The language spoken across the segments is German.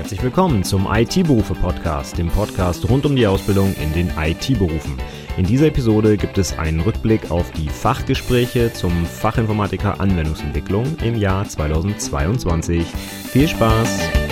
Herzlich willkommen zum IT-Berufe-Podcast, dem Podcast rund um die Ausbildung in den IT-Berufen. In dieser Episode gibt es einen Rückblick auf die Fachgespräche zum Fachinformatiker Anwendungsentwicklung im Jahr 2022. Viel Spaß!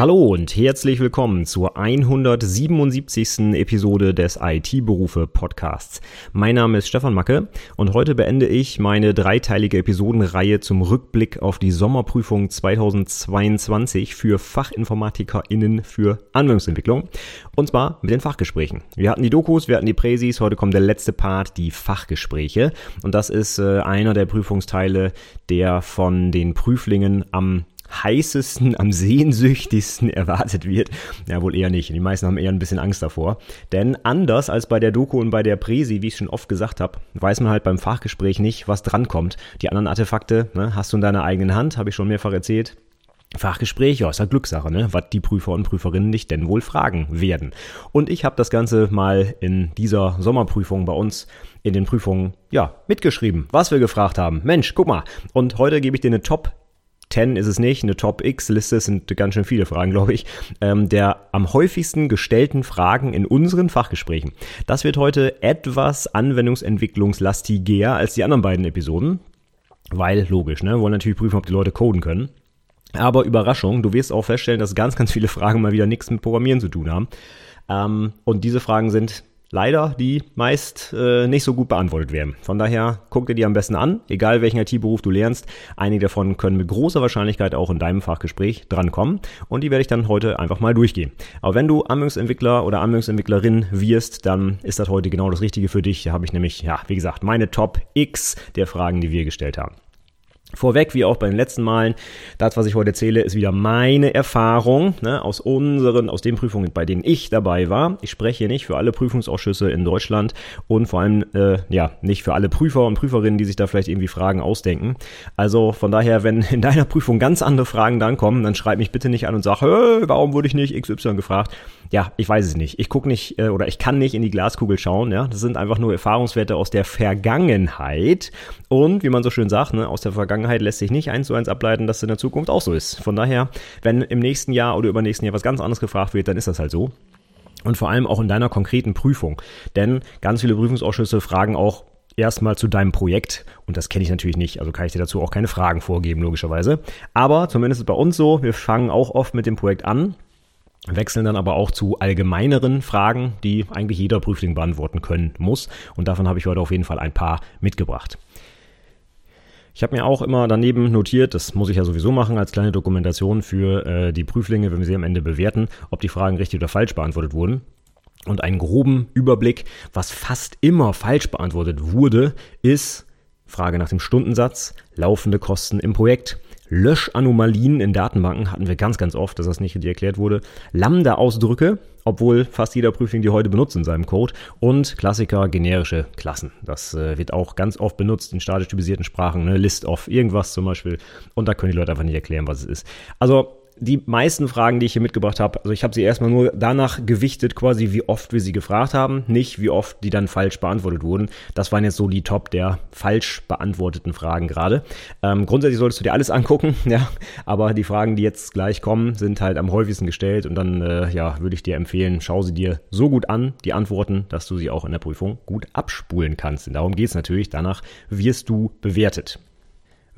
Hallo und herzlich willkommen zur 177. Episode des IT-Berufe Podcasts. Mein Name ist Stefan Macke und heute beende ich meine dreiteilige Episodenreihe zum Rückblick auf die Sommerprüfung 2022 für FachinformatikerInnen für Anwendungsentwicklung und zwar mit den Fachgesprächen. Wir hatten die Dokus, wir hatten die Präsis, heute kommt der letzte Part, die Fachgespräche und das ist äh, einer der Prüfungsteile, der von den Prüflingen am heißesten, am sehnsüchtigsten erwartet wird. Ja, wohl eher nicht. Die meisten haben eher ein bisschen Angst davor. Denn anders als bei der Doku und bei der Präsi, wie ich schon oft gesagt habe, weiß man halt beim Fachgespräch nicht, was drankommt. Die anderen Artefakte ne, hast du in deiner eigenen Hand, habe ich schon mehrfach erzählt. Fachgespräch, ja, ist ja Glückssache, ne? Was die Prüfer und Prüferinnen nicht denn wohl fragen werden. Und ich habe das Ganze mal in dieser Sommerprüfung bei uns in den Prüfungen, ja, mitgeschrieben, was wir gefragt haben. Mensch, guck mal. Und heute gebe ich dir eine Top 10 ist es nicht, eine Top X-Liste sind ganz schön viele Fragen, glaube ich, ähm, der am häufigsten gestellten Fragen in unseren Fachgesprächen. Das wird heute etwas anwendungsentwicklungslastiger als die anderen beiden Episoden, weil logisch, ne, wollen natürlich prüfen, ob die Leute coden können. Aber Überraschung, du wirst auch feststellen, dass ganz, ganz viele Fragen mal wieder nichts mit Programmieren zu tun haben. Ähm, und diese Fragen sind leider die meist äh, nicht so gut beantwortet werden. Von daher guck dir die am besten an, egal welchen IT-Beruf du lernst. Einige davon können mit großer Wahrscheinlichkeit auch in deinem Fachgespräch drankommen und die werde ich dann heute einfach mal durchgehen. Aber wenn du Anwendungsentwickler oder Anwendungsentwicklerin wirst, dann ist das heute genau das Richtige für dich. Da habe ich nämlich, ja, wie gesagt, meine Top X der Fragen, die wir gestellt haben. Vorweg, wie auch bei den letzten Malen, das, was ich heute erzähle, ist wieder meine Erfahrung ne, aus unseren, aus den Prüfungen, bei denen ich dabei war. Ich spreche hier nicht für alle Prüfungsausschüsse in Deutschland und vor allem äh, ja nicht für alle Prüfer und Prüferinnen, die sich da vielleicht irgendwie Fragen ausdenken. Also von daher, wenn in deiner Prüfung ganz andere Fragen dann kommen, dann schreib mich bitte nicht an und sag, warum wurde ich nicht XY gefragt? Ja, ich weiß es nicht. Ich gucke nicht äh, oder ich kann nicht in die Glaskugel schauen. Ja, das sind einfach nur Erfahrungswerte aus der Vergangenheit und wie man so schön sagt, ne, aus der Vergangenheit Vergangenheit lässt sich nicht eins zu eins ableiten, dass es in der Zukunft auch so ist. Von daher, wenn im nächsten Jahr oder übernächsten Jahr was ganz anderes gefragt wird, dann ist das halt so. Und vor allem auch in deiner konkreten Prüfung. Denn ganz viele Prüfungsausschüsse fragen auch erstmal zu deinem Projekt. Und das kenne ich natürlich nicht, also kann ich dir dazu auch keine Fragen vorgeben, logischerweise. Aber zumindest bei uns so, wir fangen auch oft mit dem Projekt an, wechseln dann aber auch zu allgemeineren Fragen, die eigentlich jeder Prüfling beantworten können muss. Und davon habe ich heute auf jeden Fall ein paar mitgebracht. Ich habe mir auch immer daneben notiert, das muss ich ja sowieso machen als kleine Dokumentation für äh, die Prüflinge, wenn wir sie am Ende bewerten, ob die Fragen richtig oder falsch beantwortet wurden. Und einen groben Überblick, was fast immer falsch beantwortet wurde, ist Frage nach dem Stundensatz, laufende Kosten im Projekt, Löschanomalien in Datenbanken hatten wir ganz, ganz oft, dass das nicht richtig erklärt wurde. Lambda-Ausdrücke, obwohl fast jeder Prüfling die heute benutzt in seinem Code. Und Klassiker, generische Klassen. Das äh, wird auch ganz oft benutzt in statisch typisierten Sprachen, ne? List of irgendwas zum Beispiel. Und da können die Leute einfach nicht erklären, was es ist. Also die meisten Fragen, die ich hier mitgebracht habe, also ich habe sie erstmal nur danach gewichtet, quasi wie oft wir sie gefragt haben, nicht wie oft die dann falsch beantwortet wurden. Das waren jetzt so die Top der falsch beantworteten Fragen gerade. Ähm, grundsätzlich solltest du dir alles angucken, ja, aber die Fragen, die jetzt gleich kommen, sind halt am häufigsten gestellt und dann, äh, ja, würde ich dir empfehlen, schau sie dir so gut an, die Antworten, dass du sie auch in der Prüfung gut abspulen kannst. Und darum geht es natürlich, danach wirst du bewertet.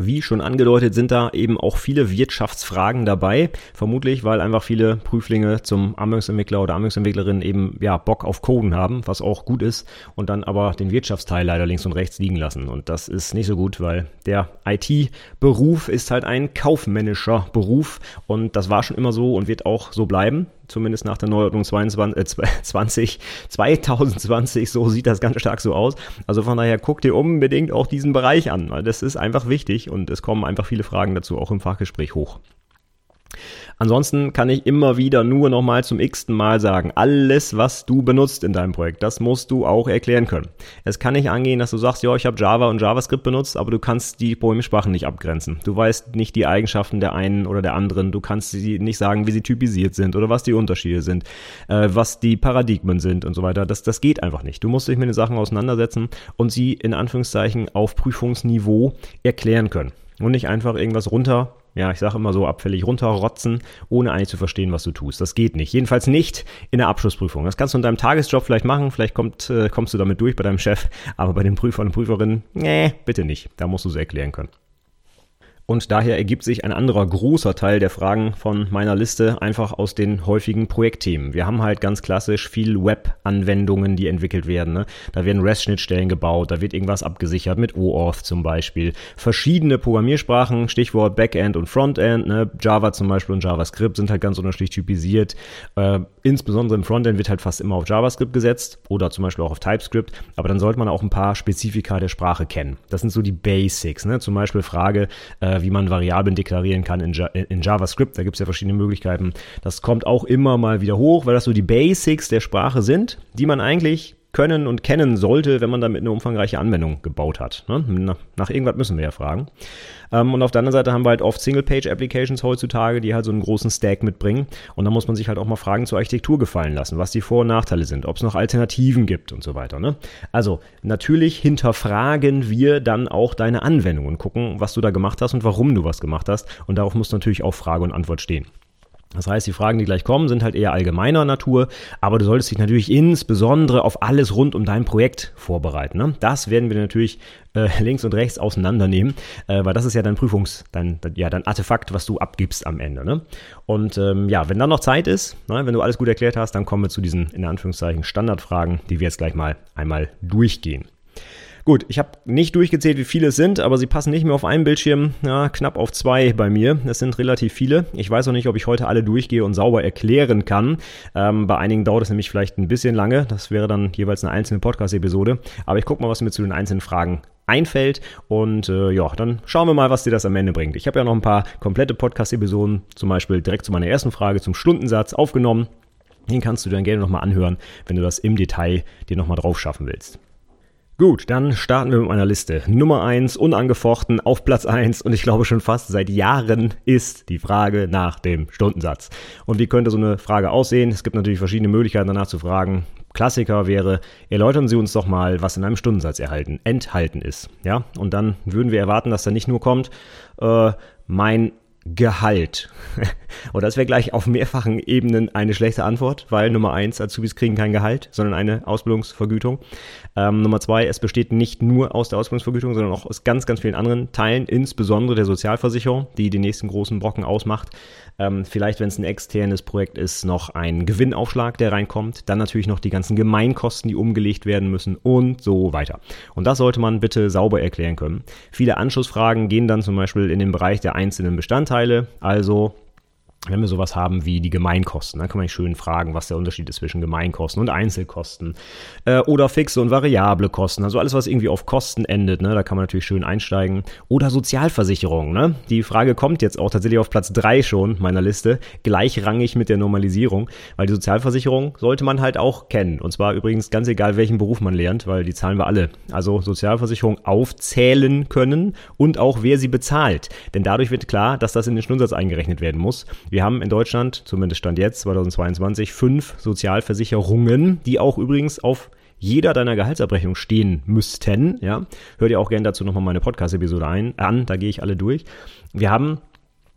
Wie schon angedeutet, sind da eben auch viele Wirtschaftsfragen dabei. Vermutlich, weil einfach viele Prüflinge zum Anwendungsentwickler oder Anwendungsentwicklerin eben ja Bock auf Coden haben, was auch gut ist, und dann aber den Wirtschaftsteil leider links und rechts liegen lassen. Und das ist nicht so gut, weil der IT-Beruf ist halt ein kaufmännischer Beruf und das war schon immer so und wird auch so bleiben zumindest nach der Neuordnung 22, äh, 20, 2020, so sieht das ganz stark so aus. Also von daher guck dir unbedingt auch diesen Bereich an, weil das ist einfach wichtig und es kommen einfach viele Fragen dazu auch im Fachgespräch hoch. Ansonsten kann ich immer wieder nur nochmal zum x-ten Mal sagen, alles, was du benutzt in deinem Projekt, das musst du auch erklären können. Es kann nicht angehen, dass du sagst, ja, ich habe Java und JavaScript benutzt, aber du kannst die Programmiersprachen nicht abgrenzen. Du weißt nicht die Eigenschaften der einen oder der anderen. Du kannst sie nicht sagen, wie sie typisiert sind oder was die Unterschiede sind, äh, was die Paradigmen sind und so weiter. Das, das geht einfach nicht. Du musst dich mit den Sachen auseinandersetzen und sie in Anführungszeichen auf Prüfungsniveau erklären können und nicht einfach irgendwas runter ja, ich sage immer so abfällig runterrotzen, ohne eigentlich zu verstehen, was du tust. Das geht nicht. Jedenfalls nicht in der Abschlussprüfung. Das kannst du in deinem Tagesjob vielleicht machen, vielleicht kommt, äh, kommst du damit durch bei deinem Chef, aber bei den Prüfern und Prüferinnen, nee, bitte nicht. Da musst du es erklären können. Und daher ergibt sich ein anderer großer Teil der Fragen von meiner Liste einfach aus den häufigen Projektthemen. Wir haben halt ganz klassisch viel Web-Anwendungen, die entwickelt werden. Ne? Da werden REST-Schnittstellen gebaut, da wird irgendwas abgesichert mit OAuth zum Beispiel. Verschiedene Programmiersprachen, Stichwort Backend und Frontend, ne? Java zum Beispiel und JavaScript sind halt ganz unterschiedlich typisiert. Äh, insbesondere im Frontend wird halt fast immer auf JavaScript gesetzt oder zum Beispiel auch auf TypeScript. Aber dann sollte man auch ein paar Spezifika der Sprache kennen. Das sind so die Basics. Ne? Zum Beispiel Frage, äh, wie man Variablen deklarieren kann in, in JavaScript. Da gibt es ja verschiedene Möglichkeiten. Das kommt auch immer mal wieder hoch, weil das so die Basics der Sprache sind, die man eigentlich können und kennen sollte, wenn man damit eine umfangreiche Anwendung gebaut hat. Ne? Nach, irgendwas müssen wir ja fragen. Ähm, und auf der anderen Seite haben wir halt oft Single-Page-Applications heutzutage, die halt so einen großen Stack mitbringen. Und da muss man sich halt auch mal Fragen zur Architektur gefallen lassen, was die Vor- und Nachteile sind, ob es noch Alternativen gibt und so weiter. Ne? Also natürlich hinterfragen wir dann auch deine Anwendung und gucken, was du da gemacht hast und warum du was gemacht hast. Und darauf muss natürlich auch Frage und Antwort stehen. Das heißt, die Fragen, die gleich kommen, sind halt eher allgemeiner Natur, aber du solltest dich natürlich insbesondere auf alles rund um dein Projekt vorbereiten. Ne? Das werden wir natürlich äh, links und rechts auseinandernehmen, äh, weil das ist ja dein Prüfungs-, dein, ja, dein Artefakt, was du abgibst am Ende. Ne? Und ähm, ja, wenn dann noch Zeit ist, ne, wenn du alles gut erklärt hast, dann kommen wir zu diesen, in Anführungszeichen, Standardfragen, die wir jetzt gleich mal einmal durchgehen. Gut, ich habe nicht durchgezählt, wie viele es sind, aber sie passen nicht mehr auf einen Bildschirm, ja, knapp auf zwei bei mir. Es sind relativ viele. Ich weiß auch nicht, ob ich heute alle durchgehe und sauber erklären kann. Ähm, bei einigen dauert es nämlich vielleicht ein bisschen lange. Das wäre dann jeweils eine einzelne Podcast-Episode. Aber ich gucke mal, was mir zu den einzelnen Fragen einfällt. Und äh, ja, dann schauen wir mal, was dir das am Ende bringt. Ich habe ja noch ein paar komplette Podcast-Episoden, zum Beispiel direkt zu meiner ersten Frage zum Stundensatz aufgenommen. Den kannst du dann gerne nochmal anhören, wenn du das im Detail dir nochmal drauf schaffen willst. Gut, dann starten wir mit meiner Liste. Nummer eins unangefochten auf Platz eins und ich glaube schon fast seit Jahren ist die Frage nach dem Stundensatz. Und wie könnte so eine Frage aussehen? Es gibt natürlich verschiedene Möglichkeiten danach zu fragen. Klassiker wäre, erläutern Sie uns doch mal, was in einem Stundensatz erhalten, enthalten ist. Ja, und dann würden wir erwarten, dass da nicht nur kommt, äh, mein Gehalt. Oder das wäre gleich auf mehrfachen Ebenen eine schlechte Antwort, weil Nummer eins, Azubis kriegen kein Gehalt, sondern eine Ausbildungsvergütung. Ähm, Nummer zwei, es besteht nicht nur aus der Ausbildungsvergütung, sondern auch aus ganz, ganz vielen anderen Teilen, insbesondere der Sozialversicherung, die den nächsten großen Brocken ausmacht. Ähm, vielleicht, wenn es ein externes Projekt ist, noch ein Gewinnaufschlag, der reinkommt. Dann natürlich noch die ganzen Gemeinkosten, die umgelegt werden müssen und so weiter. Und das sollte man bitte sauber erklären können. Viele Anschlussfragen gehen dann zum Beispiel in den Bereich der einzelnen Bestandteile. Also wenn wir sowas haben wie die Gemeinkosten, dann kann man schön fragen, was der Unterschied ist zwischen Gemeinkosten und Einzelkosten äh, oder fixe und variable Kosten, also alles, was irgendwie auf Kosten endet, ne, da kann man natürlich schön einsteigen. Oder Sozialversicherung, ne? Die Frage kommt jetzt auch tatsächlich auf Platz drei schon meiner Liste, gleichrangig mit der Normalisierung, weil die Sozialversicherung sollte man halt auch kennen. Und zwar übrigens ganz egal, welchen Beruf man lernt, weil die zahlen wir alle. Also Sozialversicherung aufzählen können und auch wer sie bezahlt. Denn dadurch wird klar, dass das in den Stundensatz eingerechnet werden muss. Wir haben in Deutschland, zumindest Stand jetzt, 2022, fünf Sozialversicherungen, die auch übrigens auf jeder deiner Gehaltsabrechnung stehen müssten. Ja, hör dir auch gerne dazu nochmal meine Podcast-Episode ein, an, da gehe ich alle durch. Wir haben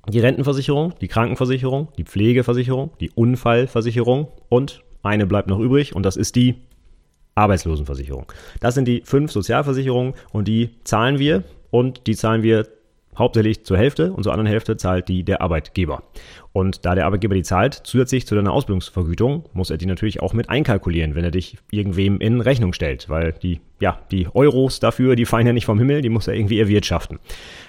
die Rentenversicherung, die Krankenversicherung, die Pflegeversicherung, die Unfallversicherung und eine bleibt noch übrig und das ist die Arbeitslosenversicherung. Das sind die fünf Sozialversicherungen und die zahlen wir und die zahlen wir hauptsächlich zur Hälfte und zur anderen Hälfte zahlt die der Arbeitgeber. Und da der Arbeitgeber die zahlt, zusätzlich zu deiner Ausbildungsvergütung, muss er die natürlich auch mit einkalkulieren, wenn er dich irgendwem in Rechnung stellt, weil die, ja, die Euros dafür, die fallen ja nicht vom Himmel, die muss er irgendwie erwirtschaften.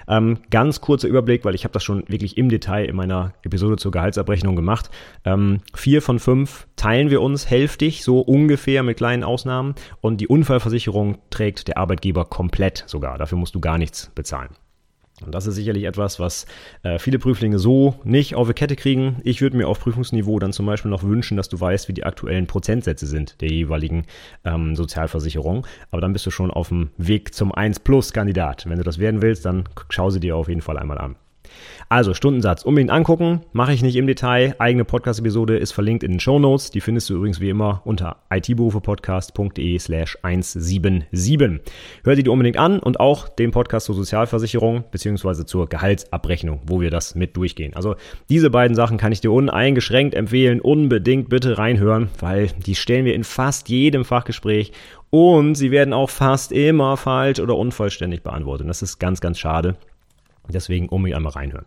Ähm, ganz kurzer Überblick, weil ich habe das schon wirklich im Detail in meiner Episode zur Gehaltsabrechnung gemacht. Ähm, vier von fünf teilen wir uns hälftig, so ungefähr mit kleinen Ausnahmen. Und die Unfallversicherung trägt der Arbeitgeber komplett sogar. Dafür musst du gar nichts bezahlen. Und das ist sicherlich etwas, was äh, viele Prüflinge so nicht auf die Kette kriegen. Ich würde mir auf Prüfungsniveau dann zum Beispiel noch wünschen, dass du weißt, wie die aktuellen Prozentsätze sind der jeweiligen ähm, Sozialversicherung. Aber dann bist du schon auf dem Weg zum 1-Plus-Kandidat. Wenn du das werden willst, dann schau sie dir auf jeden Fall einmal an. Also Stundensatz unbedingt angucken, mache ich nicht im Detail. Eigene Podcast-Episode ist verlinkt in den Show Notes. Die findest du übrigens wie immer unter itberufepodcast.de slash 177. Hör dir die unbedingt an und auch den Podcast zur Sozialversicherung beziehungsweise zur Gehaltsabrechnung, wo wir das mit durchgehen. Also diese beiden Sachen kann ich dir uneingeschränkt empfehlen. Unbedingt bitte reinhören, weil die stellen wir in fast jedem Fachgespräch und sie werden auch fast immer falsch oder unvollständig beantwortet. Das ist ganz, ganz schade. Deswegen unbedingt einmal reinhören.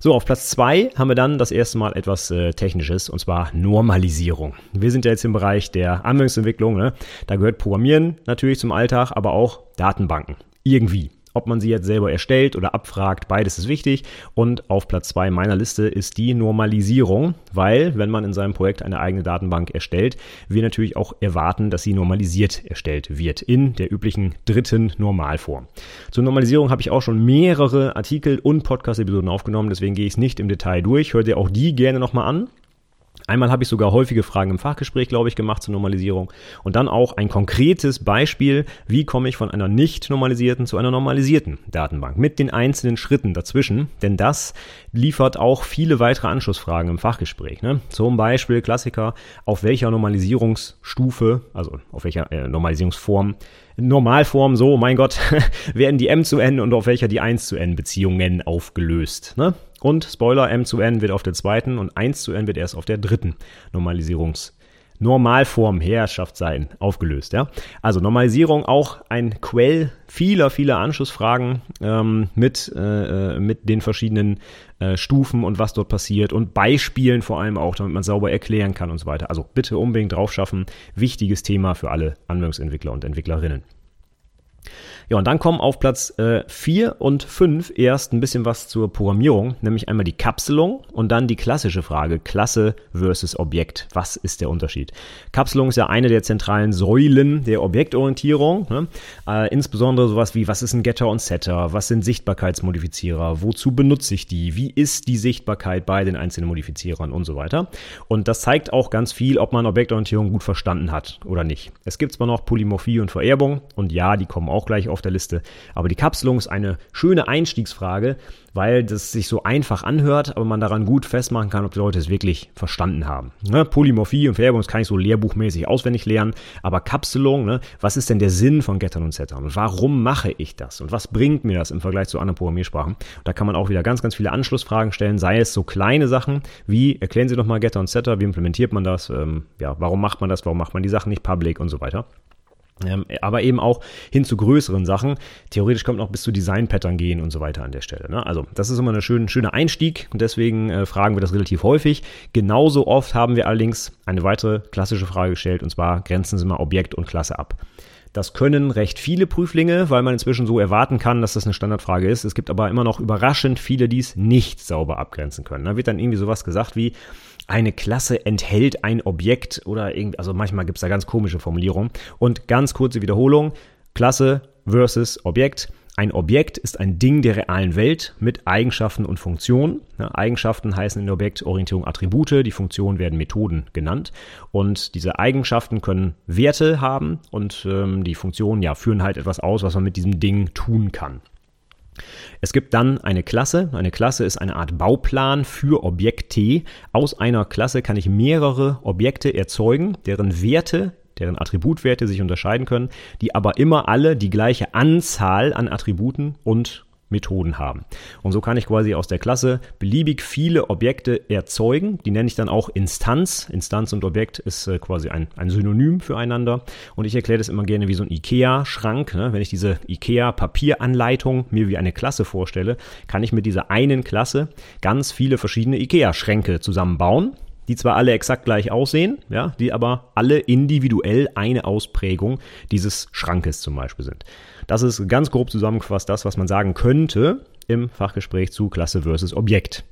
So, auf Platz zwei haben wir dann das erste Mal etwas äh, Technisches und zwar Normalisierung. Wir sind ja jetzt im Bereich der Anwendungsentwicklung. Ne? Da gehört Programmieren natürlich zum Alltag, aber auch Datenbanken. Irgendwie. Ob man sie jetzt selber erstellt oder abfragt, beides ist wichtig. Und auf Platz zwei meiner Liste ist die Normalisierung, weil wenn man in seinem Projekt eine eigene Datenbank erstellt, wir natürlich auch erwarten, dass sie normalisiert erstellt wird in der üblichen dritten Normalform. Zur Normalisierung habe ich auch schon mehrere Artikel und Podcast-Episoden aufgenommen, deswegen gehe ich es nicht im Detail durch. Hört ihr auch die gerne nochmal an. Einmal habe ich sogar häufige Fragen im Fachgespräch, glaube ich, gemacht zur Normalisierung. Und dann auch ein konkretes Beispiel, wie komme ich von einer nicht normalisierten zu einer normalisierten Datenbank mit den einzelnen Schritten dazwischen. Denn das liefert auch viele weitere Anschlussfragen im Fachgespräch. Ne? Zum Beispiel Klassiker, auf welcher Normalisierungsstufe, also auf welcher äh, Normalisierungsform Normalform so, mein Gott, werden die M zu N und auf welcher die 1 zu N Beziehungen aufgelöst. Ne? Und Spoiler, M zu N wird auf der zweiten und 1 zu N wird erst auf der dritten Normalisierungs- Normalform Herrschaft sein aufgelöst. Ja? Also Normalisierung auch ein Quell vieler, vieler Anschlussfragen ähm, mit, äh, äh, mit den verschiedenen äh, Stufen und was dort passiert und Beispielen vor allem auch, damit man sauber erklären kann und so weiter. Also bitte unbedingt drauf schaffen. Wichtiges Thema für alle Anwendungsentwickler und Entwicklerinnen. Ja, und dann kommen auf Platz 4 äh, und 5 erst ein bisschen was zur Programmierung, nämlich einmal die Kapselung und dann die klassische Frage, Klasse versus Objekt. Was ist der Unterschied? Kapselung ist ja eine der zentralen Säulen der Objektorientierung. Ne? Äh, insbesondere sowas wie, was ist ein Getter und Setter? Was sind Sichtbarkeitsmodifizierer? Wozu benutze ich die? Wie ist die Sichtbarkeit bei den einzelnen Modifizierern und so weiter? Und das zeigt auch ganz viel, ob man Objektorientierung gut verstanden hat oder nicht. Es gibt zwar noch Polymorphie und Vererbung und ja, die kommen auch gleich auf auf der Liste. Aber die Kapselung ist eine schöne Einstiegsfrage, weil das sich so einfach anhört, aber man daran gut festmachen kann, ob die Leute es wirklich verstanden haben. Ne? Polymorphie und Vererbung, kann ich so lehrbuchmäßig auswendig lernen, aber Kapselung, ne? was ist denn der Sinn von Gettern und Settern und warum mache ich das und was bringt mir das im Vergleich zu anderen Programmiersprachen? Da kann man auch wieder ganz, ganz viele Anschlussfragen stellen, sei es so kleine Sachen wie, erklären Sie doch mal Getter und Setter, wie implementiert man das, ähm, ja, warum macht man das, warum macht man die Sachen nicht public und so weiter. Ähm, aber eben auch hin zu größeren Sachen. Theoretisch kommt noch bis zu Design-Pattern gehen und so weiter an der Stelle. Ne? Also das ist immer ein schön, schöner Einstieg und deswegen äh, fragen wir das relativ häufig. Genauso oft haben wir allerdings eine weitere klassische Frage gestellt und zwar grenzen Sie mal Objekt und Klasse ab. Das können recht viele Prüflinge, weil man inzwischen so erwarten kann, dass das eine Standardfrage ist. Es gibt aber immer noch überraschend viele, die es nicht sauber abgrenzen können. Da wird dann irgendwie sowas gesagt wie, eine Klasse enthält ein Objekt oder irgendwie, also manchmal gibt es da ganz komische Formulierungen. Und ganz kurze Wiederholung, Klasse versus Objekt. Ein Objekt ist ein Ding der realen Welt mit Eigenschaften und Funktionen. Eigenschaften heißen in der Objektorientierung Attribute, die Funktionen werden Methoden genannt. Und diese Eigenschaften können Werte haben und ähm, die Funktionen ja, führen halt etwas aus, was man mit diesem Ding tun kann. Es gibt dann eine Klasse. Eine Klasse ist eine Art Bauplan für Objekte. Aus einer Klasse kann ich mehrere Objekte erzeugen, deren Werte deren Attributwerte sich unterscheiden können, die aber immer alle die gleiche Anzahl an Attributen und Methoden haben. Und so kann ich quasi aus der Klasse beliebig viele Objekte erzeugen. Die nenne ich dann auch Instanz. Instanz und Objekt ist äh, quasi ein, ein Synonym füreinander. Und ich erkläre das immer gerne wie so ein IKEA-Schrank. Ne? Wenn ich diese IKEA-Papieranleitung mir wie eine Klasse vorstelle, kann ich mit dieser einen Klasse ganz viele verschiedene IKEA-Schränke zusammenbauen die zwar alle exakt gleich aussehen, ja, die aber alle individuell eine Ausprägung dieses Schrankes zum Beispiel sind. Das ist ganz grob zusammengefasst das, was man sagen könnte im Fachgespräch zu Klasse versus Objekt.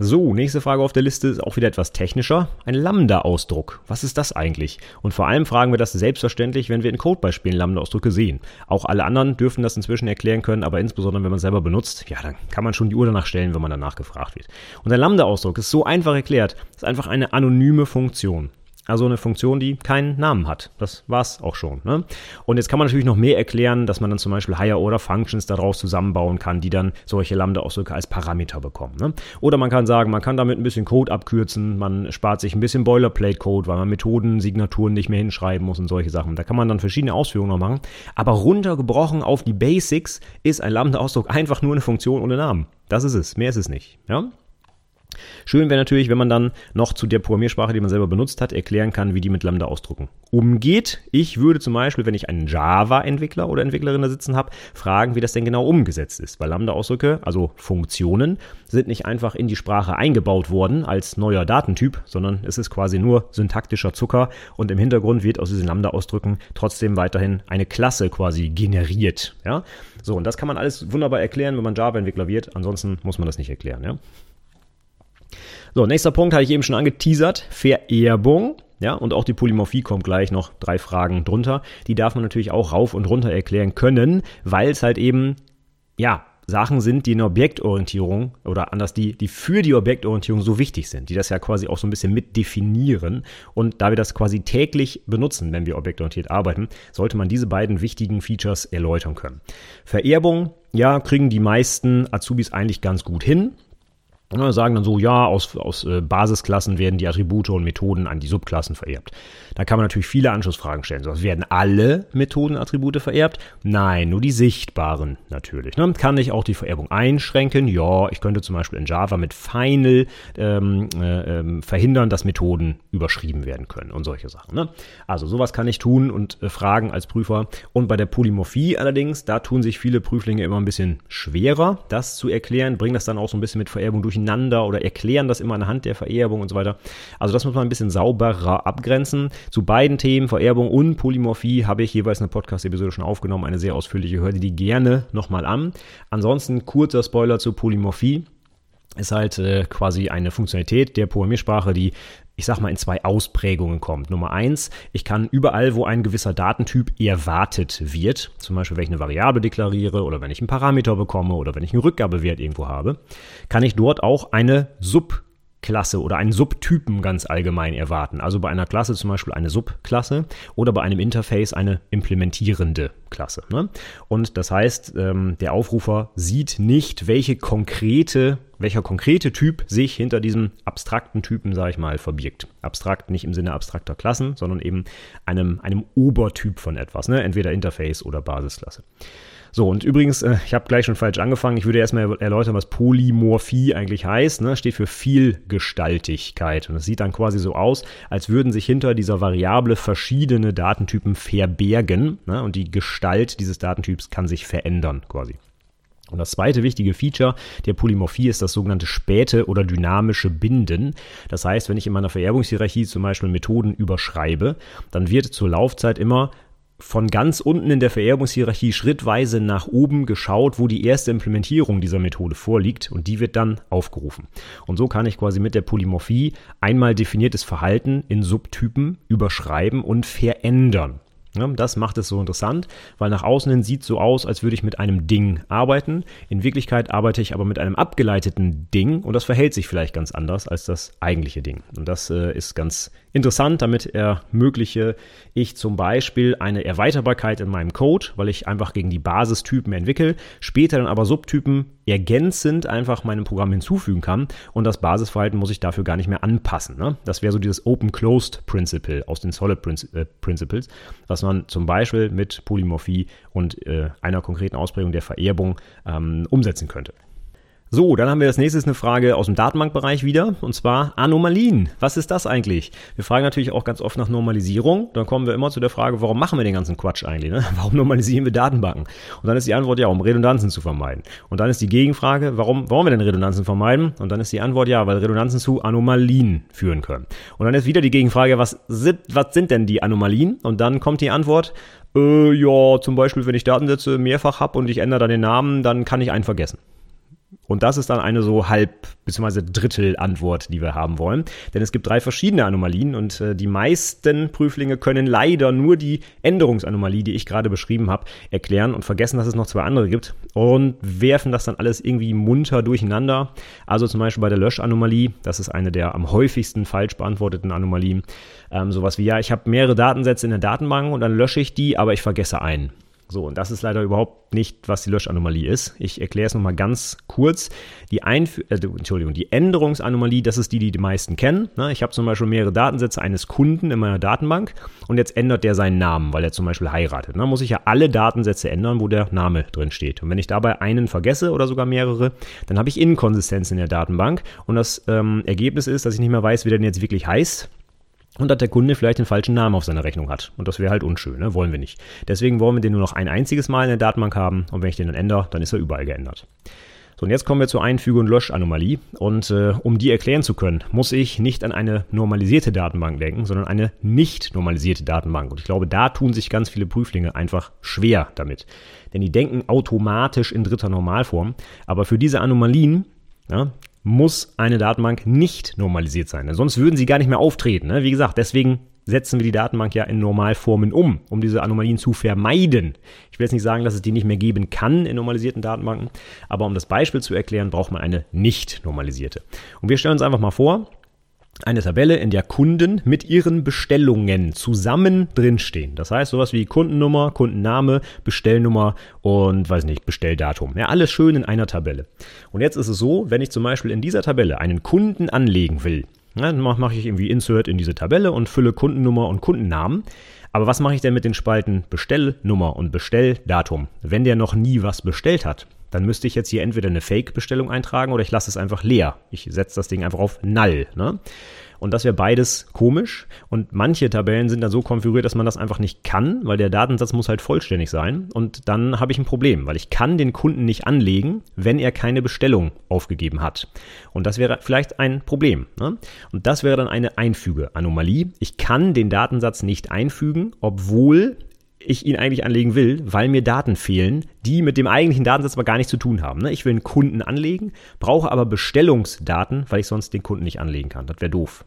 So, nächste Frage auf der Liste ist auch wieder etwas technischer. Ein Lambda-Ausdruck. Was ist das eigentlich? Und vor allem fragen wir das selbstverständlich, wenn wir in Codebeispielen Lambda-Ausdrücke sehen. Auch alle anderen dürfen das inzwischen erklären können, aber insbesondere wenn man es selber benutzt, ja, dann kann man schon die Uhr danach stellen, wenn man danach gefragt wird. Und ein Lambda-Ausdruck ist so einfach erklärt, ist einfach eine anonyme Funktion. Also eine Funktion, die keinen Namen hat. Das war's auch schon. Ne? Und jetzt kann man natürlich noch mehr erklären, dass man dann zum Beispiel Higher Order Functions daraus zusammenbauen kann, die dann solche Lambda-Ausdrücke als Parameter bekommen. Ne? Oder man kann sagen, man kann damit ein bisschen Code abkürzen, man spart sich ein bisschen Boilerplate-Code, weil man Methoden, Signaturen nicht mehr hinschreiben muss und solche Sachen. Da kann man dann verschiedene Ausführungen noch machen. Aber runtergebrochen auf die Basics ist ein Lambda-Ausdruck einfach nur eine Funktion ohne Namen. Das ist es. Mehr ist es nicht. Ja? Schön wäre natürlich, wenn man dann noch zu der Programmiersprache, die man selber benutzt hat, erklären kann, wie die mit Lambda-Ausdrucken umgeht. Ich würde zum Beispiel, wenn ich einen Java-Entwickler oder Entwicklerin da sitzen habe, fragen, wie das denn genau umgesetzt ist. Weil Lambda-Ausdrücke, also Funktionen, sind nicht einfach in die Sprache eingebaut worden als neuer Datentyp, sondern es ist quasi nur syntaktischer Zucker und im Hintergrund wird aus diesen Lambda-Ausdrücken trotzdem weiterhin eine Klasse quasi generiert. Ja? So, und das kann man alles wunderbar erklären, wenn man Java-Entwickler wird. Ansonsten muss man das nicht erklären. Ja? So, nächster Punkt hatte ich eben schon angeteasert. Vererbung. Ja, und auch die Polymorphie kommt gleich noch drei Fragen drunter. Die darf man natürlich auch rauf und runter erklären können, weil es halt eben, ja, Sachen sind, die in der Objektorientierung oder anders, die, die für die Objektorientierung so wichtig sind, die das ja quasi auch so ein bisschen mit definieren. Und da wir das quasi täglich benutzen, wenn wir objektorientiert arbeiten, sollte man diese beiden wichtigen Features erläutern können. Vererbung, ja, kriegen die meisten Azubis eigentlich ganz gut hin. Sagen dann so, ja, aus, aus äh, Basisklassen werden die Attribute und Methoden an die Subklassen vererbt. Da kann man natürlich viele Anschlussfragen stellen. So, werden alle Methodenattribute vererbt? Nein, nur die sichtbaren natürlich. Ne? Kann ich auch die Vererbung einschränken? Ja, ich könnte zum Beispiel in Java mit Final ähm, äh, ähm, verhindern, dass Methoden überschrieben werden können und solche Sachen. Ne? Also sowas kann ich tun und äh, fragen als Prüfer. Und bei der Polymorphie allerdings, da tun sich viele Prüflinge immer ein bisschen schwerer, das zu erklären, bringen das dann auch so ein bisschen mit Vererbung durch durcheinander oder erklären das immer anhand der Vererbung und so weiter. Also das muss man ein bisschen sauberer abgrenzen. Zu beiden Themen, Vererbung und Polymorphie, habe ich jeweils eine Podcast-Episode schon aufgenommen, eine sehr ausführliche. Hör dir die gerne nochmal an. Ansonsten kurzer Spoiler zur Polymorphie ist halt äh, quasi eine Funktionalität der Programmiersprache, die ich sag mal, in zwei Ausprägungen kommt. Nummer eins, ich kann überall, wo ein gewisser Datentyp erwartet wird, zum Beispiel wenn ich eine Variable deklariere oder wenn ich einen Parameter bekomme oder wenn ich einen Rückgabewert irgendwo habe, kann ich dort auch eine Sub Klasse oder einen Subtypen ganz allgemein erwarten. Also bei einer Klasse zum Beispiel eine Subklasse oder bei einem Interface eine implementierende Klasse. Ne? Und das heißt, ähm, der Aufrufer sieht nicht, welche konkrete, welcher konkrete Typ sich hinter diesem abstrakten Typen, sage ich mal, verbirgt. Abstrakt nicht im Sinne abstrakter Klassen, sondern eben einem, einem Obertyp von etwas, ne? entweder Interface oder Basisklasse. So, und übrigens, äh, ich habe gleich schon falsch angefangen. Ich würde erstmal erläutern, was Polymorphie eigentlich heißt. Ne? Steht für Vielgestaltigkeit. Und es sieht dann quasi so aus, als würden sich hinter dieser Variable verschiedene Datentypen verbergen. Ne? Und die Gestalt dieses Datentyps kann sich verändern quasi. Und das zweite wichtige Feature der Polymorphie ist das sogenannte späte oder dynamische Binden. Das heißt, wenn ich in meiner Vererbungshierarchie zum Beispiel Methoden überschreibe, dann wird zur Laufzeit immer von ganz unten in der Vererbungshierarchie schrittweise nach oben geschaut, wo die erste Implementierung dieser Methode vorliegt und die wird dann aufgerufen. Und so kann ich quasi mit der Polymorphie einmal definiertes Verhalten in Subtypen überschreiben und verändern. Das macht es so interessant, weil nach außen hin sieht es so aus, als würde ich mit einem Ding arbeiten. In Wirklichkeit arbeite ich aber mit einem abgeleiteten Ding und das verhält sich vielleicht ganz anders als das eigentliche Ding. Und das äh, ist ganz interessant, damit ermögliche ich zum Beispiel eine Erweiterbarkeit in meinem Code, weil ich einfach gegen die Basistypen entwickle, später dann aber Subtypen ergänzend einfach meinem Programm hinzufügen kann und das Basisverhalten muss ich dafür gar nicht mehr anpassen. Ne? Das wäre so dieses Open-Closed Principle aus den Solid äh, Principles, was man zum Beispiel mit Polymorphie und äh, einer konkreten Ausprägung der Vererbung ähm, umsetzen könnte. So, dann haben wir als nächstes eine Frage aus dem Datenbankbereich wieder, und zwar Anomalien. Was ist das eigentlich? Wir fragen natürlich auch ganz oft nach Normalisierung. Dann kommen wir immer zu der Frage, warum machen wir den ganzen Quatsch eigentlich? Ne? Warum normalisieren wir Datenbanken? Und dann ist die Antwort ja, um Redundanzen zu vermeiden. Und dann ist die Gegenfrage, warum wollen wir denn Redundanzen vermeiden? Und dann ist die Antwort ja, weil Redundanzen zu Anomalien führen können. Und dann ist wieder die Gegenfrage, was sind, was sind denn die Anomalien? Und dann kommt die Antwort, äh, ja, zum Beispiel, wenn ich Datensätze mehrfach habe und ich ändere dann den Namen, dann kann ich einen vergessen. Und das ist dann eine so halb bzw. Drittel Antwort, die wir haben wollen. Denn es gibt drei verschiedene Anomalien und äh, die meisten Prüflinge können leider nur die Änderungsanomalie, die ich gerade beschrieben habe, erklären und vergessen, dass es noch zwei andere gibt und werfen das dann alles irgendwie munter durcheinander. Also zum Beispiel bei der Löschanomalie, das ist eine der am häufigsten falsch beantworteten Anomalien. Ähm, sowas wie, ja, ich habe mehrere Datensätze in der Datenbank und dann lösche ich die, aber ich vergesse einen. So, und das ist leider überhaupt nicht, was die Löschanomalie ist. Ich erkläre es nochmal ganz kurz. Die Einf äh, Entschuldigung, die Änderungsanomalie, das ist die, die die meisten kennen. Ne? Ich habe zum Beispiel mehrere Datensätze eines Kunden in meiner Datenbank und jetzt ändert der seinen Namen, weil er zum Beispiel heiratet. Dann ne? muss ich ja alle Datensätze ändern, wo der Name drin steht. Und wenn ich dabei einen vergesse oder sogar mehrere, dann habe ich Inkonsistenz in der Datenbank und das ähm, Ergebnis ist, dass ich nicht mehr weiß, wie der denn jetzt wirklich heißt und dass der Kunde vielleicht den falschen Namen auf seiner Rechnung hat. Und das wäre halt unschön, ne? wollen wir nicht. Deswegen wollen wir den nur noch ein einziges Mal in der Datenbank haben und wenn ich den dann ändere, dann ist er überall geändert. So, und jetzt kommen wir zur Einfüge- und Löschanomalie. Und äh, um die erklären zu können, muss ich nicht an eine normalisierte Datenbank denken, sondern eine nicht normalisierte Datenbank. Und ich glaube, da tun sich ganz viele Prüflinge einfach schwer damit. Denn die denken automatisch in dritter Normalform. Aber für diese Anomalien, ja, muss eine Datenbank nicht normalisiert sein. Sonst würden sie gar nicht mehr auftreten. Ne? Wie gesagt, deswegen setzen wir die Datenbank ja in Normalformen um, um diese Anomalien zu vermeiden. Ich will jetzt nicht sagen, dass es die nicht mehr geben kann in normalisierten Datenbanken, aber um das Beispiel zu erklären, braucht man eine nicht normalisierte. Und wir stellen uns einfach mal vor, eine Tabelle, in der Kunden mit ihren Bestellungen zusammen drinstehen. Das heißt, sowas wie Kundennummer, Kundenname, Bestellnummer und, weiß nicht, Bestelldatum. Ja, alles schön in einer Tabelle. Und jetzt ist es so, wenn ich zum Beispiel in dieser Tabelle einen Kunden anlegen will, dann mache ich irgendwie Insert in diese Tabelle und fülle Kundennummer und Kundennamen. Aber was mache ich denn mit den Spalten Bestellnummer und Bestelldatum, wenn der noch nie was bestellt hat? Dann müsste ich jetzt hier entweder eine Fake-Bestellung eintragen oder ich lasse es einfach leer. Ich setze das Ding einfach auf Null. Ne? Und das wäre beides komisch. Und manche Tabellen sind dann so konfiguriert, dass man das einfach nicht kann, weil der Datensatz muss halt vollständig sein. Und dann habe ich ein Problem, weil ich kann den Kunden nicht anlegen, wenn er keine Bestellung aufgegeben hat. Und das wäre vielleicht ein Problem. Ne? Und das wäre dann eine Einfügeanomalie. Ich kann den Datensatz nicht einfügen, obwohl ich ihn eigentlich anlegen will, weil mir Daten fehlen, die mit dem eigentlichen Datensatz aber gar nichts zu tun haben. Ne? Ich will einen Kunden anlegen, brauche aber Bestellungsdaten, weil ich sonst den Kunden nicht anlegen kann. Das wäre doof.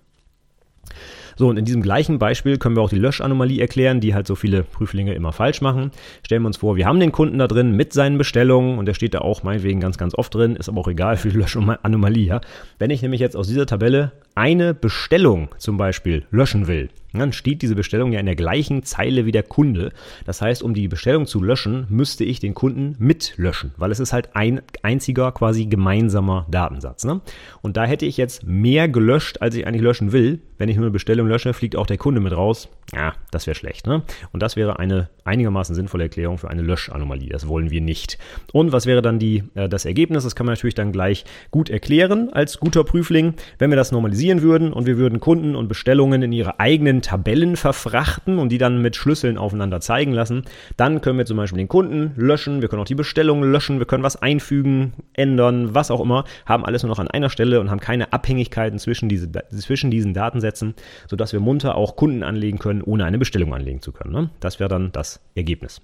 So, und in diesem gleichen Beispiel können wir auch die Löschanomalie erklären, die halt so viele Prüflinge immer falsch machen. Stellen wir uns vor, wir haben den Kunden da drin mit seinen Bestellungen und der steht da auch meinetwegen ganz, ganz oft drin, ist aber auch egal für die Löschanomalie. Ja? Wenn ich nämlich jetzt aus dieser Tabelle eine Bestellung zum Beispiel löschen will, dann steht diese Bestellung ja in der gleichen Zeile wie der Kunde. Das heißt, um die Bestellung zu löschen, müsste ich den Kunden mitlöschen, weil es ist halt ein einziger quasi gemeinsamer Datensatz. Ne? Und da hätte ich jetzt mehr gelöscht, als ich eigentlich löschen will. Wenn ich nur eine Bestellung lösche, fliegt auch der Kunde mit raus. Ja, das wäre schlecht. Ne? Und das wäre eine einigermaßen sinnvolle Erklärung für eine Löschanomalie. Das wollen wir nicht. Und was wäre dann die, äh, das Ergebnis? Das kann man natürlich dann gleich gut erklären als guter Prüfling. Wenn wir das normalisieren würden und wir würden Kunden und Bestellungen in ihre eigenen Tabellen verfrachten und die dann mit Schlüsseln aufeinander zeigen lassen, dann können wir zum Beispiel den Kunden löschen, wir können auch die Bestellung löschen, wir können was einfügen, ändern, was auch immer, haben alles nur noch an einer Stelle und haben keine Abhängigkeiten zwischen, diese, zwischen diesen Datensätzen, sodass wir munter auch Kunden anlegen können, ohne eine Bestellung anlegen zu können. Ne? Das wäre dann das Ergebnis.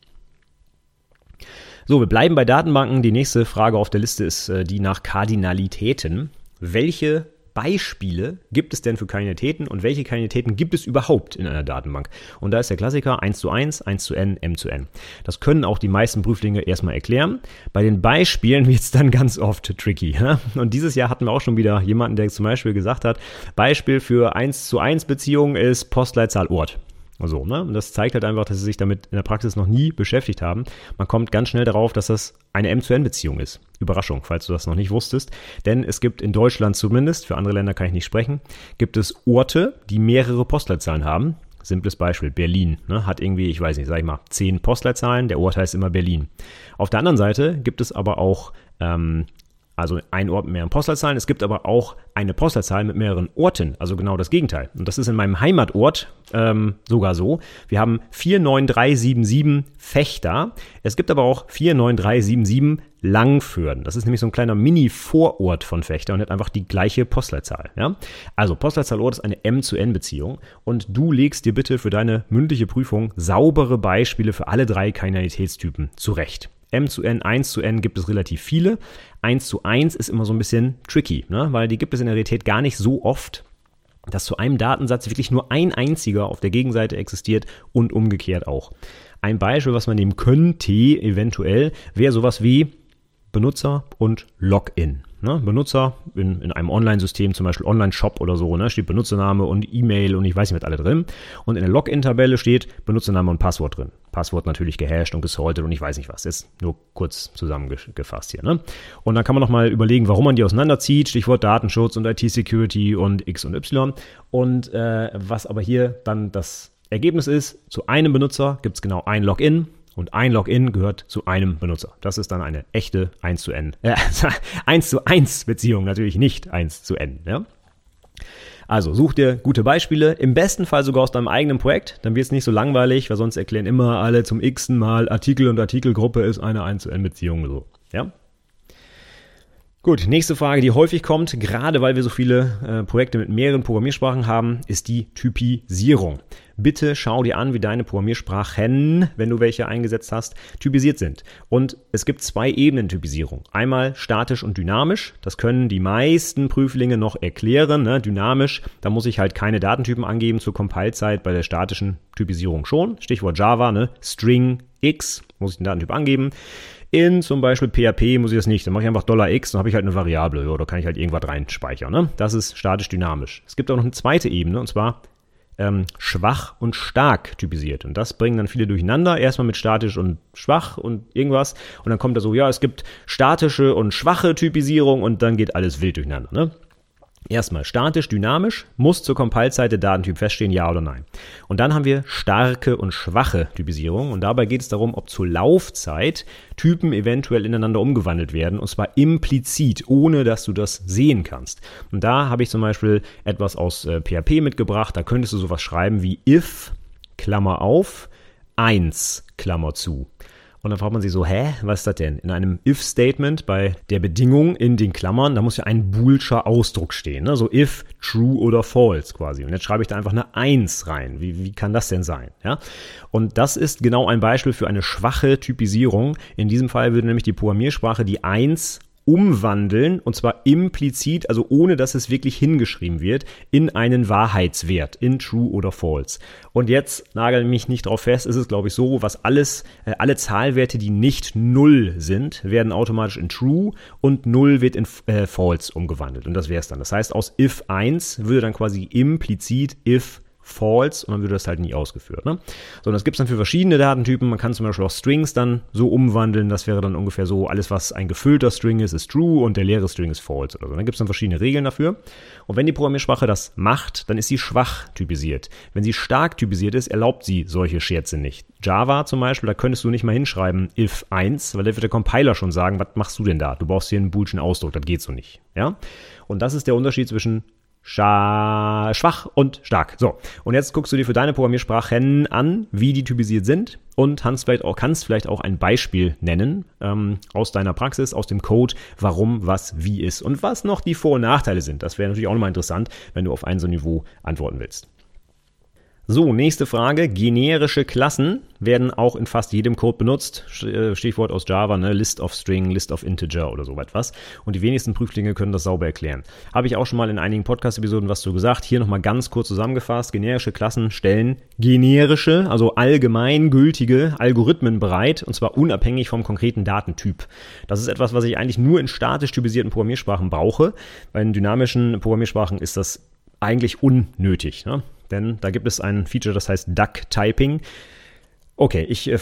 So, wir bleiben bei Datenbanken. Die nächste Frage auf der Liste ist äh, die nach Kardinalitäten. Welche Beispiele gibt es denn für Kardinalitäten und welche Kardinalitäten gibt es überhaupt in einer Datenbank? Und da ist der Klassiker 1 zu 1, 1 zu n, m zu n. Das können auch die meisten Prüflinge erstmal erklären. Bei den Beispielen wird es dann ganz oft tricky. Und dieses Jahr hatten wir auch schon wieder jemanden, der zum Beispiel gesagt hat, Beispiel für 1 zu 1 Beziehung ist Postleitzahl Ort. So, ne? Und das zeigt halt einfach, dass sie sich damit in der Praxis noch nie beschäftigt haben. Man kommt ganz schnell darauf, dass das eine M-zu-N-Beziehung ist. Überraschung, falls du das noch nicht wusstest. Denn es gibt in Deutschland zumindest, für andere Länder kann ich nicht sprechen, gibt es Orte, die mehrere Postleitzahlen haben. Simples Beispiel, Berlin ne, hat irgendwie, ich weiß nicht, sag ich mal, zehn Postleitzahlen, der Ort heißt immer Berlin. Auf der anderen Seite gibt es aber auch ähm, also ein Ort mit mehreren Postleitzahlen. Es gibt aber auch eine Postleitzahl mit mehreren Orten, also genau das Gegenteil. Und das ist in meinem Heimatort ähm, sogar so. Wir haben 49377 Fechter. Es gibt aber auch 49377 Langfürden. Das ist nämlich so ein kleiner Mini-Vorort von Fechter und hat einfach die gleiche Postleitzahl. Ja? Also Postleitzahlort ist eine M zu N-Beziehung und du legst dir bitte für deine mündliche Prüfung saubere Beispiele für alle drei Kainalitätstypen zurecht. M zu N, 1 zu N gibt es relativ viele. 1 zu 1 ist immer so ein bisschen tricky, ne? weil die gibt es in der Realität gar nicht so oft, dass zu einem Datensatz wirklich nur ein einziger auf der Gegenseite existiert und umgekehrt auch. Ein Beispiel, was man nehmen könnte, eventuell, wäre sowas wie Benutzer und Login. Ne? Benutzer in, in einem Online-System, zum Beispiel Online-Shop oder so, ne? steht Benutzername und E-Mail und ich weiß nicht, was alle drin. Und in der Login-Tabelle steht Benutzername und Passwort drin. Passwort natürlich gehasht und gesaltet und ich weiß nicht was. Ist nur kurz zusammengefasst hier. Ne? Und dann kann man nochmal überlegen, warum man die auseinanderzieht. Stichwort Datenschutz und IT-Security und X und Y. Und äh, was aber hier dann das Ergebnis ist, zu einem Benutzer gibt es genau ein Login und ein Login gehört zu einem Benutzer. Das ist dann eine echte 1 zu N, äh, 1 zu 1 Beziehung, natürlich nicht 1 zu N. Ja? Also such dir gute Beispiele, im besten Fall sogar aus deinem eigenen Projekt, dann wird es nicht so langweilig, weil sonst erklären immer alle zum x-ten Mal Artikel und Artikelgruppe ist eine 1 zu N Beziehung so. Ja? Gut, nächste Frage, die häufig kommt, gerade weil wir so viele äh, Projekte mit mehreren Programmiersprachen haben, ist die Typisierung. Bitte schau dir an, wie deine Programmiersprachen, wenn du welche eingesetzt hast, typisiert sind. Und es gibt zwei Ebenen Typisierung. Einmal statisch und dynamisch. Das können die meisten Prüflinge noch erklären. Ne? Dynamisch, da muss ich halt keine Datentypen angeben zur Compile-Zeit, bei der statischen Typisierung schon. Stichwort Java, ne? String X, muss ich den Datentyp angeben. In zum Beispiel PHP muss ich das nicht. Dann mache ich einfach $x, dann habe ich halt eine Variable. Da kann ich halt irgendwas reinspeichern. Ne? Das ist statisch dynamisch. Es gibt auch noch eine zweite Ebene, und zwar ähm, schwach und stark typisiert. Und das bringen dann viele durcheinander. Erstmal mit statisch und schwach und irgendwas. Und dann kommt da so, ja, es gibt statische und schwache Typisierung und dann geht alles wild durcheinander. Ne? Erstmal statisch, dynamisch, muss zur Compile-Zeit der Datentyp feststehen, ja oder nein. Und dann haben wir starke und schwache Typisierung. Und dabei geht es darum, ob zur Laufzeit Typen eventuell ineinander umgewandelt werden. Und zwar implizit, ohne dass du das sehen kannst. Und da habe ich zum Beispiel etwas aus äh, PHP mitgebracht. Da könntest du sowas schreiben wie if, Klammer auf, 1, Klammer zu. Und dann fragt man sich so, hä, was ist das denn? In einem if-Statement bei der Bedingung in den Klammern, da muss ja ein boolscher Ausdruck stehen. Ne? So if, true oder false quasi. Und jetzt schreibe ich da einfach eine 1 rein. Wie, wie kann das denn sein? Ja? Und das ist genau ein Beispiel für eine schwache Typisierung. In diesem Fall würde nämlich die Programmiersprache die 1 umwandeln, und zwar implizit, also ohne dass es wirklich hingeschrieben wird, in einen Wahrheitswert, in True oder False. Und jetzt nagel mich nicht drauf fest, ist es glaube ich so, was alles, äh, alle Zahlwerte, die nicht Null sind, werden automatisch in True und Null wird in äh, False umgewandelt. Und das wäre es dann. Das heißt, aus if 1 würde dann quasi implizit if false und dann würde das halt nie ausgeführt. Ne? So, und das gibt es dann für verschiedene Datentypen. Man kann zum Beispiel auch Strings dann so umwandeln. Das wäre dann ungefähr so, alles was ein gefüllter String ist, ist true und der leere String ist false oder so. Dann gibt es dann verschiedene Regeln dafür. Und wenn die Programmiersprache das macht, dann ist sie schwach typisiert. Wenn sie stark typisiert ist, erlaubt sie solche Scherze nicht. Java zum Beispiel, da könntest du nicht mal hinschreiben if 1, weil da wird der Compiler schon sagen, was machst du denn da? Du brauchst hier einen boolschen Ausdruck, das geht so nicht. Ja? Und das ist der Unterschied zwischen schwach und stark. So, und jetzt guckst du dir für deine Programmiersprachen an, wie die typisiert sind und kannst vielleicht auch, kannst vielleicht auch ein Beispiel nennen ähm, aus deiner Praxis, aus dem Code, warum was wie ist und was noch die Vor- und Nachteile sind. Das wäre natürlich auch nochmal interessant, wenn du auf ein so Niveau antworten willst. So, nächste Frage. Generische Klassen werden auch in fast jedem Code benutzt. Äh, Stichwort aus Java, ne? List of String, List of Integer oder so etwas. Und die wenigsten Prüflinge können das sauber erklären. Habe ich auch schon mal in einigen Podcast-Episoden was zu gesagt. Hier nochmal ganz kurz zusammengefasst. Generische Klassen stellen generische, also allgemeingültige Algorithmen bereit, und zwar unabhängig vom konkreten Datentyp. Das ist etwas, was ich eigentlich nur in statisch typisierten Programmiersprachen brauche. Bei den dynamischen Programmiersprachen ist das eigentlich unnötig. Ne? Denn da gibt es ein Feature, das heißt Duck Typing. Okay, ich äh,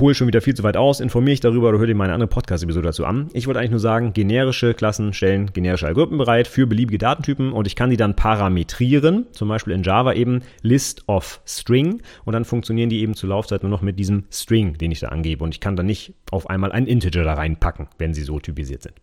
hole schon wieder viel zu weit aus, informiere mich darüber oder höre dir meine andere Podcast-Episode dazu an. Ich wollte eigentlich nur sagen, generische Klassen stellen generische Algorithmen bereit für beliebige Datentypen und ich kann die dann parametrieren, zum Beispiel in Java eben List of String und dann funktionieren die eben zur Laufzeit nur noch mit diesem String, den ich da angebe und ich kann dann nicht auf einmal ein Integer da reinpacken, wenn sie so typisiert sind.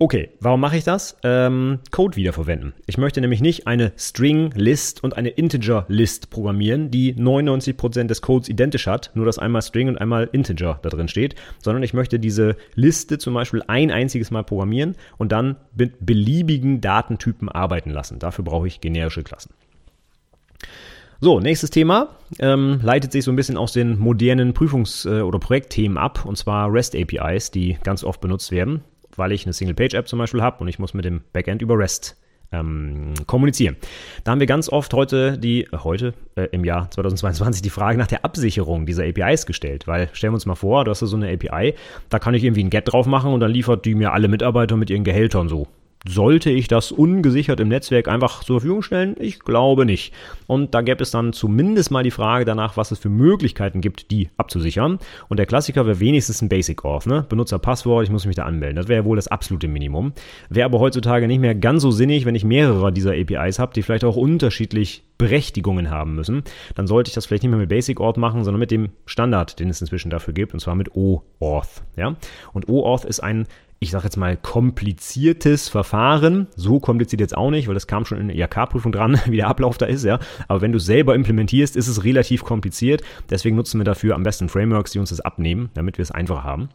Okay, warum mache ich das? Ähm, Code wiederverwenden. Ich möchte nämlich nicht eine String-List und eine Integer-List programmieren, die 99% des Codes identisch hat, nur dass einmal String und einmal Integer da drin steht, sondern ich möchte diese Liste zum Beispiel ein einziges Mal programmieren und dann mit beliebigen Datentypen arbeiten lassen. Dafür brauche ich generische Klassen. So, nächstes Thema ähm, leitet sich so ein bisschen aus den modernen Prüfungs- äh, oder Projektthemen ab, und zwar REST APIs, die ganz oft benutzt werden, weil ich eine Single-Page-App zum Beispiel habe und ich muss mit dem Backend über REST ähm, kommunizieren. Da haben wir ganz oft heute die, äh, heute äh, im Jahr 2022 die Frage nach der Absicherung dieser APIs gestellt, weil stellen wir uns mal vor, du hast so eine API, da kann ich irgendwie ein Get drauf machen und dann liefert die mir alle Mitarbeiter mit ihren Gehältern so sollte ich das ungesichert im Netzwerk einfach zur Verfügung stellen? Ich glaube nicht. Und da gäbe es dann zumindest mal die Frage danach, was es für Möglichkeiten gibt, die abzusichern. Und der Klassiker wäre wenigstens ein Basic Auth, ne? Benutzer Passwort, ich muss mich da anmelden. Das wäre wohl das absolute Minimum. Wäre aber heutzutage nicht mehr ganz so sinnig, wenn ich mehrere dieser APIs habe, die vielleicht auch unterschiedlich Berechtigungen haben müssen. Dann sollte ich das vielleicht nicht mehr mit Basic Auth machen, sondern mit dem Standard, den es inzwischen dafür gibt, und zwar mit OAuth. Ja? Und OAuth ist ein ich sage jetzt mal, kompliziertes Verfahren. So kompliziert jetzt auch nicht, weil das kam schon in der IHK-Prüfung dran, wie der Ablauf da ist, ja. Aber wenn du selber implementierst, ist es relativ kompliziert. Deswegen nutzen wir dafür am besten Frameworks, die uns das abnehmen, damit wir es einfach haben.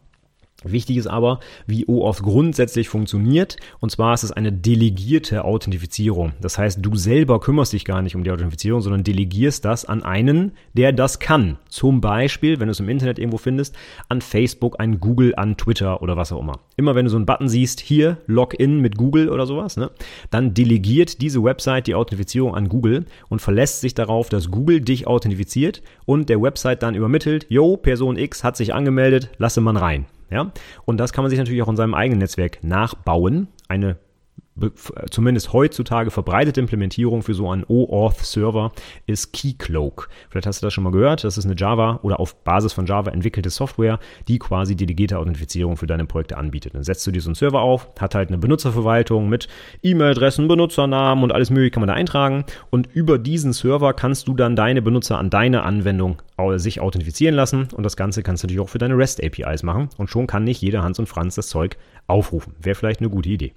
Wichtig ist aber, wie OAuth grundsätzlich funktioniert. Und zwar ist es eine delegierte Authentifizierung. Das heißt, du selber kümmerst dich gar nicht um die Authentifizierung, sondern delegierst das an einen, der das kann. Zum Beispiel, wenn du es im Internet irgendwo findest, an Facebook, an Google, an Twitter oder was auch immer. Immer wenn du so einen Button siehst, hier, Login mit Google oder sowas, ne, dann delegiert diese Website die Authentifizierung an Google und verlässt sich darauf, dass Google dich authentifiziert und der Website dann übermittelt, yo, Person X hat sich angemeldet, lasse man rein. Ja? Und das kann man sich natürlich auch in seinem eigenen Netzwerk nachbauen. Eine zumindest heutzutage verbreitete Implementierung für so einen OAuth-Server ist Keycloak. Vielleicht hast du das schon mal gehört. Das ist eine Java oder auf Basis von Java entwickelte Software, die quasi delegierte Authentifizierung für deine Projekte anbietet. Dann setzt du dir so einen Server auf, hat halt eine Benutzerverwaltung mit E-Mail-Adressen, Benutzernamen und alles mögliche kann man da eintragen. Und über diesen Server kannst du dann deine Benutzer an deine Anwendung sich authentifizieren lassen. Und das Ganze kannst du natürlich auch für deine REST-APIs machen. Und schon kann nicht jeder Hans und Franz das Zeug aufrufen. Wäre vielleicht eine gute Idee.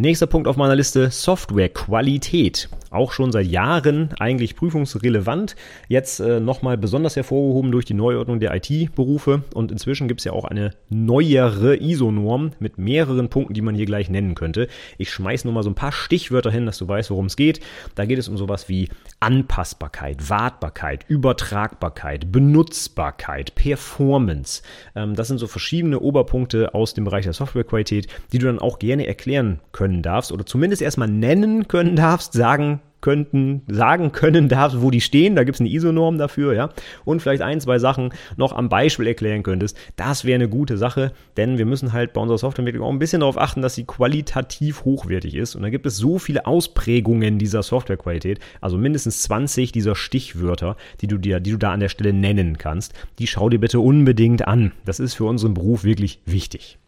Nächster Punkt auf meiner Liste, Softwarequalität. Auch schon seit Jahren eigentlich prüfungsrelevant. Jetzt äh, nochmal besonders hervorgehoben durch die Neuordnung der IT-Berufe. Und inzwischen gibt es ja auch eine neuere ISO-Norm mit mehreren Punkten, die man hier gleich nennen könnte. Ich schmeiße nur mal so ein paar Stichwörter hin, dass du weißt, worum es geht. Da geht es um sowas wie Anpassbarkeit, Wartbarkeit, Übertragbarkeit, Benutzbarkeit, Performance. Ähm, das sind so verschiedene Oberpunkte aus dem Bereich der Softwarequalität, die du dann auch gerne erklären könntest können darfst oder zumindest erstmal nennen können darfst, sagen könnten, sagen können darfst, wo die stehen. Da gibt es eine ISO-Norm dafür, ja. Und vielleicht ein, zwei Sachen noch am Beispiel erklären könntest. Das wäre eine gute Sache, denn wir müssen halt bei unserer Softwareentwicklung auch ein bisschen darauf achten, dass sie qualitativ hochwertig ist. Und da gibt es so viele Ausprägungen dieser Softwarequalität, also mindestens 20 dieser Stichwörter, die du dir, die du da an der Stelle nennen kannst. Die schau dir bitte unbedingt an. Das ist für unseren Beruf wirklich wichtig.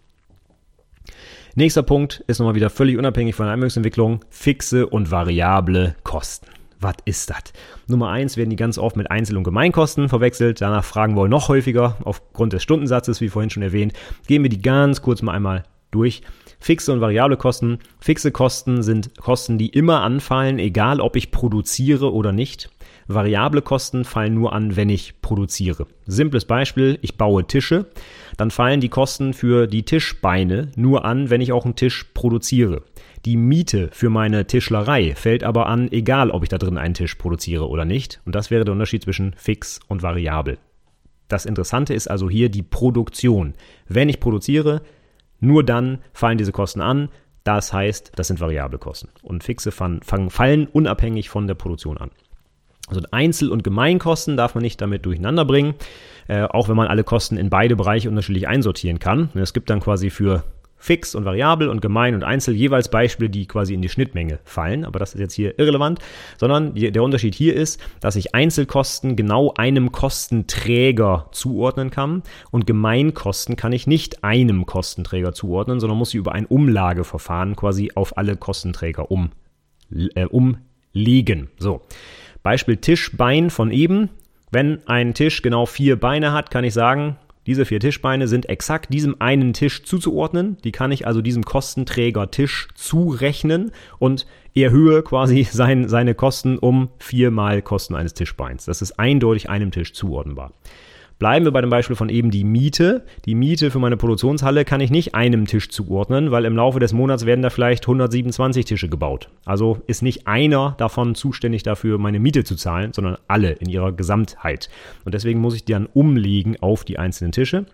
Nächster Punkt ist nochmal wieder völlig unabhängig von der Anwendungsentwicklung. Fixe und variable Kosten. Was ist das? Nummer eins werden die ganz oft mit Einzel- und Gemeinkosten verwechselt. Danach fragen wir noch häufiger aufgrund des Stundensatzes, wie vorhin schon erwähnt. Gehen wir die ganz kurz mal einmal durch. Fixe und variable Kosten. Fixe Kosten sind Kosten, die immer anfallen, egal ob ich produziere oder nicht. Variable Kosten fallen nur an, wenn ich produziere. Simples Beispiel, ich baue Tische, dann fallen die Kosten für die Tischbeine nur an, wenn ich auch einen Tisch produziere. Die Miete für meine Tischlerei fällt aber an, egal ob ich da drin einen Tisch produziere oder nicht. Und das wäre der Unterschied zwischen fix und variabel. Das Interessante ist also hier die Produktion. Wenn ich produziere, nur dann fallen diese Kosten an. Das heißt, das sind variable Kosten. Und fixe fallen unabhängig von der Produktion an. Also Einzel- und Gemeinkosten darf man nicht damit durcheinander bringen, äh, auch wenn man alle Kosten in beide Bereiche unterschiedlich einsortieren kann. Es gibt dann quasi für fix und variabel und gemein und einzel jeweils Beispiele, die quasi in die Schnittmenge fallen. Aber das ist jetzt hier irrelevant, sondern der Unterschied hier ist, dass ich Einzelkosten genau einem Kostenträger zuordnen kann und Gemeinkosten kann ich nicht einem Kostenträger zuordnen, sondern muss sie über ein Umlageverfahren quasi auf alle Kostenträger um, äh, umlegen. So. Beispiel Tischbein von eben. Wenn ein Tisch genau vier Beine hat, kann ich sagen, diese vier Tischbeine sind exakt diesem einen Tisch zuzuordnen. Die kann ich also diesem Kostenträger Tisch zurechnen und erhöhe quasi sein, seine Kosten um viermal Kosten eines Tischbeins. Das ist eindeutig einem Tisch zuordnenbar. Bleiben wir bei dem Beispiel von eben die Miete. Die Miete für meine Produktionshalle kann ich nicht einem Tisch zuordnen, weil im Laufe des Monats werden da vielleicht 127 Tische gebaut. Also ist nicht einer davon zuständig dafür, meine Miete zu zahlen, sondern alle in ihrer Gesamtheit. Und deswegen muss ich die dann umlegen auf die einzelnen Tische.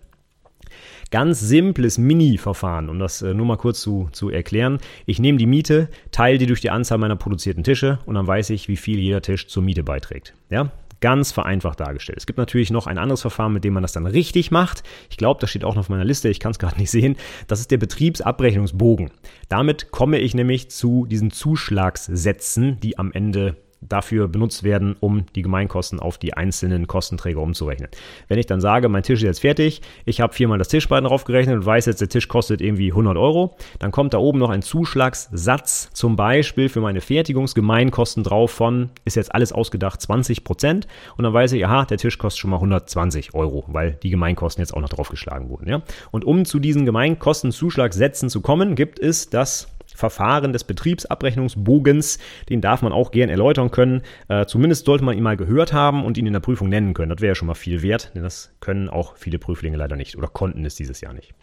Ganz simples Mini-Verfahren, um das äh, nur mal kurz zu, zu erklären. Ich nehme die Miete, teile die durch die Anzahl meiner produzierten Tische und dann weiß ich, wie viel jeder Tisch zur Miete beiträgt. Ja, Ganz vereinfacht dargestellt. Es gibt natürlich noch ein anderes Verfahren, mit dem man das dann richtig macht. Ich glaube, das steht auch noch auf meiner Liste, ich kann es gerade nicht sehen. Das ist der Betriebsabrechnungsbogen. Damit komme ich nämlich zu diesen Zuschlagssätzen, die am Ende dafür benutzt werden, um die Gemeinkosten auf die einzelnen Kostenträger umzurechnen. Wenn ich dann sage, mein Tisch ist jetzt fertig, ich habe viermal das Tischbein drauf gerechnet und weiß jetzt, der Tisch kostet irgendwie 100 Euro, dann kommt da oben noch ein Zuschlagssatz, zum Beispiel für meine Fertigungsgemeinkosten drauf von, ist jetzt alles ausgedacht, 20 Prozent und dann weiß ich, aha, der Tisch kostet schon mal 120 Euro, weil die Gemeinkosten jetzt auch noch draufgeschlagen wurden. Ja? Und um zu diesen Gemeinkostenzuschlagssätzen zu kommen, gibt es das Verfahren des Betriebsabrechnungsbogens. Den darf man auch gern erläutern können. Äh, zumindest sollte man ihn mal gehört haben und ihn in der Prüfung nennen können. Das wäre ja schon mal viel wert, denn das können auch viele Prüflinge leider nicht oder konnten es dieses Jahr nicht.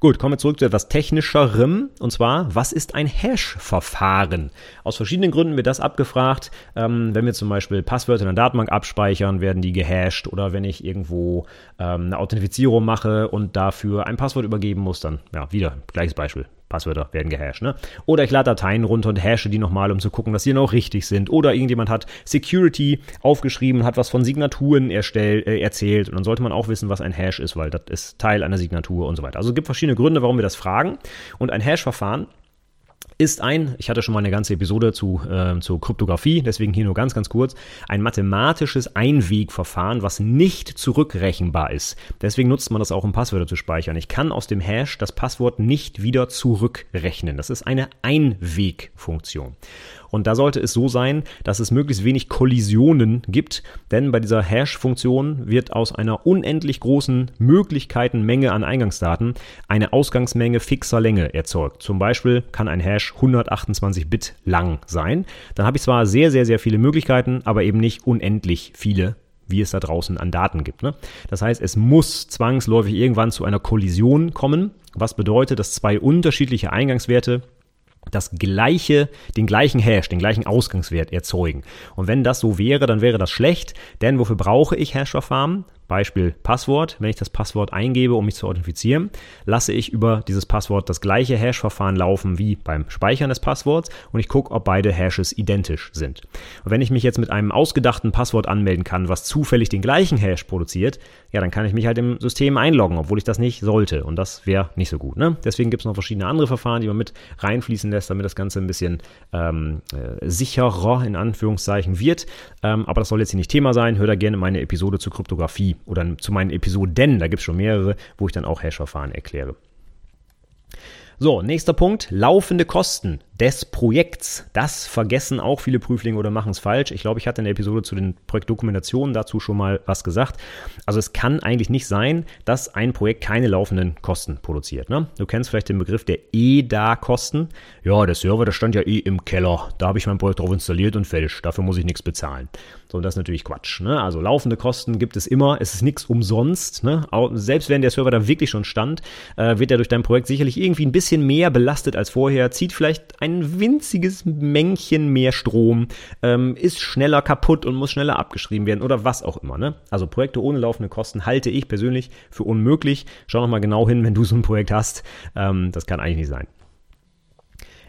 Gut, kommen wir zurück zu etwas technischerem. Und zwar, was ist ein Hash-Verfahren? Aus verschiedenen Gründen wird das abgefragt. Ähm, wenn wir zum Beispiel Passwörter in der Datenbank abspeichern, werden die gehasht. Oder wenn ich irgendwo ähm, eine Authentifizierung mache und dafür ein Passwort übergeben muss, dann, ja, wieder, gleiches Beispiel. Passwörter werden gehasht. Ne? Oder ich lade Dateien runter und hashe die nochmal, um zu gucken, dass die noch richtig sind. Oder irgendjemand hat Security aufgeschrieben, hat was von Signaturen erstell, äh, erzählt. Und dann sollte man auch wissen, was ein Hash ist, weil das ist Teil einer Signatur und so weiter. Also es gibt verschiedene Gründe, warum wir das fragen. Und ein Hash-Verfahren ist ein, ich hatte schon mal eine ganze Episode zu, äh, zur Kryptographie, deswegen hier nur ganz, ganz kurz, ein mathematisches Einwegverfahren, was nicht zurückrechenbar ist. Deswegen nutzt man das auch, um Passwörter zu speichern. Ich kann aus dem Hash das Passwort nicht wieder zurückrechnen. Das ist eine Einwegfunktion. Und da sollte es so sein, dass es möglichst wenig Kollisionen gibt, denn bei dieser Hash-Funktion wird aus einer unendlich großen Möglichkeitenmenge an Eingangsdaten eine Ausgangsmenge fixer Länge erzeugt. Zum Beispiel kann ein Hash 128 Bit lang sein. Dann habe ich zwar sehr, sehr, sehr viele Möglichkeiten, aber eben nicht unendlich viele wie es da draußen an Daten gibt. Ne? Das heißt, es muss zwangsläufig irgendwann zu einer Kollision kommen, was bedeutet, dass zwei unterschiedliche Eingangswerte das gleiche, den gleichen Hash, den gleichen Ausgangswert erzeugen. Und wenn das so wäre, dann wäre das schlecht, denn wofür brauche ich Hash-Verfahren? Beispiel Passwort. Wenn ich das Passwort eingebe, um mich zu authentifizieren, lasse ich über dieses Passwort das gleiche Hash-Verfahren laufen wie beim Speichern des Passworts und ich gucke, ob beide Hashes identisch sind. Und wenn ich mich jetzt mit einem ausgedachten Passwort anmelden kann, was zufällig den gleichen Hash produziert, ja, dann kann ich mich halt im System einloggen, obwohl ich das nicht sollte. Und das wäre nicht so gut. Ne? Deswegen gibt es noch verschiedene andere Verfahren, die man mit reinfließen lässt, damit das Ganze ein bisschen ähm, äh, sicherer in Anführungszeichen wird. Ähm, aber das soll jetzt hier nicht Thema sein. Hör da gerne meine Episode zur Kryptographie oder zu meinen Episoden, da gibt es schon mehrere, wo ich dann auch Hash-Verfahren erkläre. So, nächster Punkt, laufende Kosten des Projekts. Das vergessen auch viele Prüflinge oder machen es falsch. Ich glaube, ich hatte in der Episode zu den Projektdokumentationen dazu schon mal was gesagt. Also es kann eigentlich nicht sein, dass ein Projekt keine laufenden Kosten produziert. Ne? Du kennst vielleicht den Begriff der EDA-Kosten. Ja, der Server, der stand ja eh im Keller. Da habe ich mein Projekt drauf installiert und fertig. Dafür muss ich nichts bezahlen. So, das ist natürlich Quatsch. Ne? Also laufende Kosten gibt es immer. Es ist nichts umsonst. Ne? Selbst wenn der Server da wirklich schon stand, äh, wird er durch dein Projekt sicherlich irgendwie ein bisschen mehr belastet als vorher, zieht vielleicht ein winziges Mängchen mehr Strom, ähm, ist schneller kaputt und muss schneller abgeschrieben werden oder was auch immer. Ne? Also Projekte ohne laufende Kosten halte ich persönlich für unmöglich. Schau noch mal genau hin, wenn du so ein Projekt hast. Ähm, das kann eigentlich nicht sein.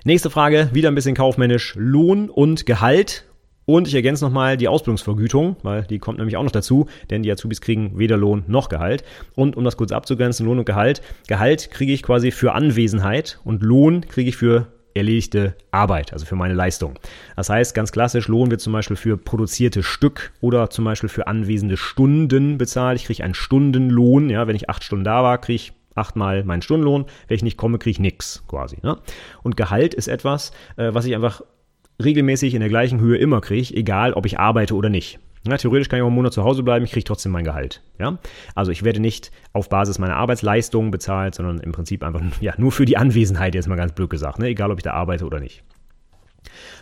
Nächste Frage, wieder ein bisschen kaufmännisch. Lohn und Gehalt und ich ergänze nochmal die Ausbildungsvergütung, weil die kommt nämlich auch noch dazu, denn die Azubis kriegen weder Lohn noch Gehalt. Und um das kurz abzugrenzen, Lohn und Gehalt. Gehalt kriege ich quasi für Anwesenheit und Lohn kriege ich für erledigte Arbeit, also für meine Leistung. Das heißt, ganz klassisch, Lohn wird zum Beispiel für produzierte Stück oder zum Beispiel für anwesende Stunden bezahlt. Ich kriege einen Stundenlohn, ja, wenn ich acht Stunden da war, kriege ich achtmal meinen Stundenlohn. Wenn ich nicht komme, kriege ich nichts quasi. Ne? Und Gehalt ist etwas, äh, was ich einfach regelmäßig in der gleichen Höhe immer kriege, egal ob ich arbeite oder nicht. Ja, theoretisch kann ich auch einen Monat zu Hause bleiben, ich kriege trotzdem mein Gehalt. Ja? Also ich werde nicht auf Basis meiner Arbeitsleistung bezahlt, sondern im Prinzip einfach ja, nur für die Anwesenheit, jetzt mal ganz blöd gesagt, ne? egal ob ich da arbeite oder nicht.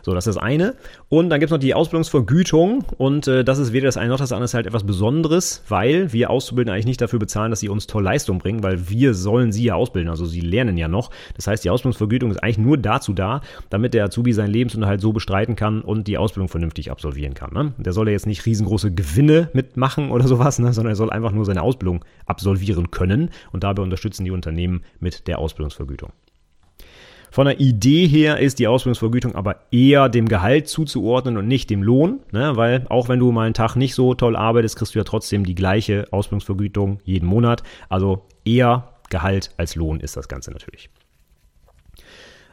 So, das ist das eine. Und dann gibt es noch die Ausbildungsvergütung und äh, das ist weder das eine noch das andere ist halt etwas Besonderes, weil wir Auszubildende eigentlich nicht dafür bezahlen, dass sie uns toll Leistung bringen, weil wir sollen sie ja ausbilden, also sie lernen ja noch. Das heißt, die Ausbildungsvergütung ist eigentlich nur dazu da, damit der Azubi seinen Lebensunterhalt so bestreiten kann und die Ausbildung vernünftig absolvieren kann. Ne? Der soll ja jetzt nicht riesengroße Gewinne mitmachen oder sowas, ne? sondern er soll einfach nur seine Ausbildung absolvieren können und dabei unterstützen die Unternehmen mit der Ausbildungsvergütung. Von der Idee her ist die Ausbildungsvergütung aber eher dem Gehalt zuzuordnen und nicht dem Lohn, ne? weil auch wenn du mal einen Tag nicht so toll arbeitest, kriegst du ja trotzdem die gleiche Ausbildungsvergütung jeden Monat. Also eher Gehalt als Lohn ist das Ganze natürlich.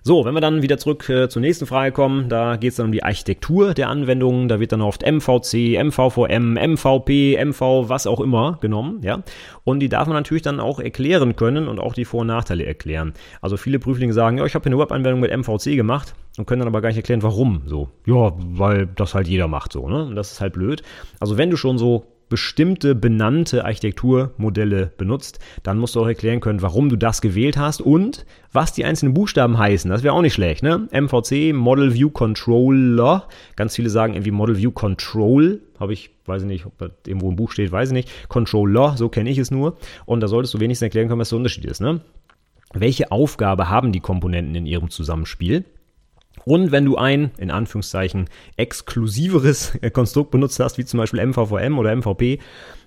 So, wenn wir dann wieder zurück äh, zur nächsten Frage kommen, da geht es dann um die Architektur der Anwendungen. Da wird dann oft MVC, MVVM, MVP, MV, was auch immer genommen, ja. Und die darf man natürlich dann auch erklären können und auch die Vor- und Nachteile erklären. Also viele Prüflinge sagen, ja, ich habe hier eine Webanwendung mit MVC gemacht und können dann aber gar nicht erklären, warum so. Ja, weil das halt jeder macht so, ne? Und das ist halt blöd. Also wenn du schon so bestimmte benannte Architekturmodelle benutzt, dann musst du auch erklären können, warum du das gewählt hast und was die einzelnen Buchstaben heißen. Das wäre auch nicht schlecht, ne? MVC, Model View Controller. Ganz viele sagen irgendwie Model View Control. Habe ich, weiß ich nicht, ob da irgendwo im Buch steht, weiß ich nicht. Controller, so kenne ich es nur. Und da solltest du wenigstens erklären können, was der Unterschied ist, ne? Welche Aufgabe haben die Komponenten in ihrem Zusammenspiel? Und wenn du ein, in Anführungszeichen, exklusiveres Konstrukt benutzt hast, wie zum Beispiel MVVM oder MVP,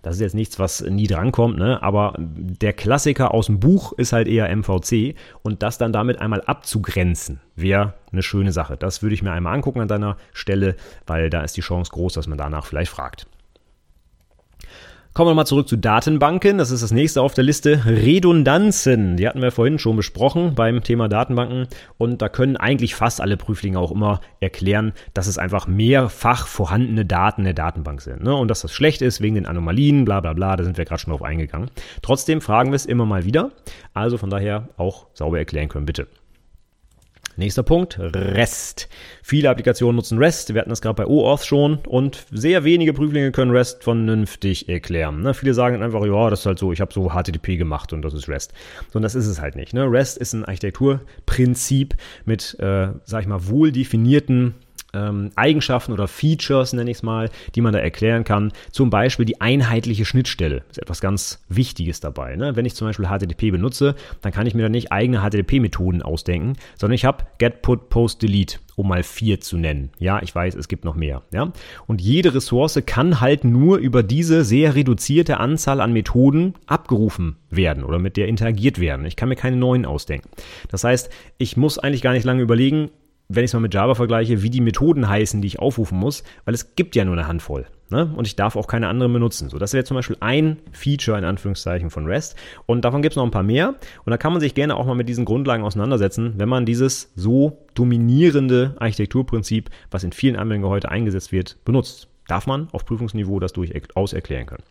das ist jetzt nichts, was nie drankommt, ne? aber der Klassiker aus dem Buch ist halt eher MVC und das dann damit einmal abzugrenzen, wäre eine schöne Sache. Das würde ich mir einmal angucken an deiner Stelle, weil da ist die Chance groß, dass man danach vielleicht fragt. Kommen wir mal zurück zu Datenbanken. Das ist das nächste auf der Liste. Redundanzen. Die hatten wir vorhin schon besprochen beim Thema Datenbanken. Und da können eigentlich fast alle Prüflinge auch immer erklären, dass es einfach mehrfach vorhandene Daten in der Datenbank sind. Ne? Und dass das schlecht ist wegen den Anomalien, bla bla bla. Da sind wir gerade schon drauf eingegangen. Trotzdem fragen wir es immer mal wieder. Also von daher auch sauber erklären können, bitte. Nächster Punkt, REST. Viele Applikationen nutzen REST. Wir hatten das gerade bei OAuth schon und sehr wenige Prüflinge können REST vernünftig erklären. Ne? Viele sagen einfach, ja, das ist halt so, ich habe so HTTP gemacht und das ist REST. Und das ist es halt nicht. Ne? REST ist ein Architekturprinzip mit, äh, sag ich mal, wohl definierten ähm, Eigenschaften oder Features, nenne ich es mal, die man da erklären kann. Zum Beispiel die einheitliche Schnittstelle ist etwas ganz Wichtiges dabei. Ne? Wenn ich zum Beispiel HTTP benutze, dann kann ich mir da nicht eigene HTTP-Methoden ausdenken, sondern ich habe Get, Put, Post, Delete, um mal vier zu nennen. Ja, ich weiß, es gibt noch mehr. Ja? Und jede Ressource kann halt nur über diese sehr reduzierte Anzahl an Methoden abgerufen werden oder mit der interagiert werden. Ich kann mir keine neuen ausdenken. Das heißt, ich muss eigentlich gar nicht lange überlegen, wenn ich es mal mit Java vergleiche, wie die Methoden heißen, die ich aufrufen muss, weil es gibt ja nur eine Handvoll. Ne? Und ich darf auch keine anderen benutzen. So, das wäre zum Beispiel ein Feature in Anführungszeichen von REST. Und davon gibt es noch ein paar mehr. Und da kann man sich gerne auch mal mit diesen Grundlagen auseinandersetzen, wenn man dieses so dominierende Architekturprinzip, was in vielen Anwendungen heute eingesetzt wird, benutzt. Darf man auf Prüfungsniveau das durchaus erklären können.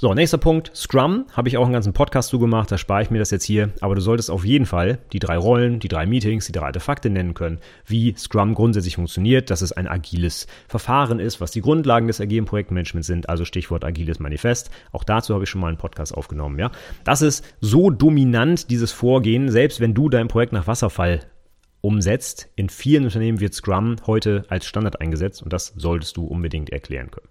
So, nächster Punkt, Scrum. Habe ich auch einen ganzen Podcast zugemacht, da spare ich mir das jetzt hier. Aber du solltest auf jeden Fall die drei Rollen, die drei Meetings, die drei Artefakte nennen können, wie Scrum grundsätzlich funktioniert, dass es ein agiles Verfahren ist, was die Grundlagen des agilen Projektmanagements sind, also Stichwort agiles Manifest. Auch dazu habe ich schon mal einen Podcast aufgenommen, ja. Das ist so dominant, dieses Vorgehen, selbst wenn du dein Projekt nach Wasserfall umsetzt. In vielen Unternehmen wird Scrum heute als Standard eingesetzt und das solltest du unbedingt erklären können.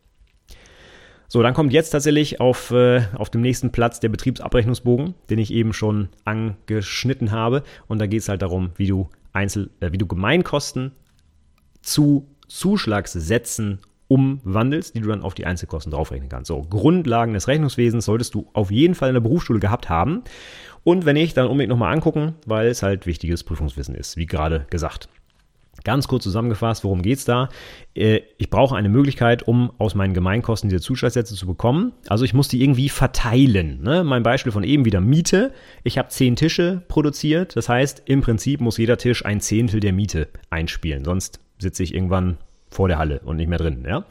So, dann kommt jetzt tatsächlich auf, äh, auf dem nächsten Platz der Betriebsabrechnungsbogen, den ich eben schon angeschnitten habe. Und da geht es halt darum, wie du Einzel, äh, wie du Gemeinkosten zu Zuschlagssätzen umwandelst, die du dann auf die Einzelkosten draufrechnen kannst. So, Grundlagen des Rechnungswesens solltest du auf jeden Fall in der Berufsschule gehabt haben. Und wenn nicht, dann unbedingt nochmal angucken, weil es halt wichtiges Prüfungswissen ist, wie gerade gesagt. Ganz kurz zusammengefasst, worum geht's da? Äh, ich brauche eine Möglichkeit, um aus meinen Gemeinkosten diese Zuschlagssätze zu bekommen. Also ich muss die irgendwie verteilen. Ne? Mein Beispiel von eben wieder Miete. Ich habe zehn Tische produziert. Das heißt, im Prinzip muss jeder Tisch ein Zehntel der Miete einspielen. Sonst sitze ich irgendwann vor der Halle und nicht mehr drin. Ja?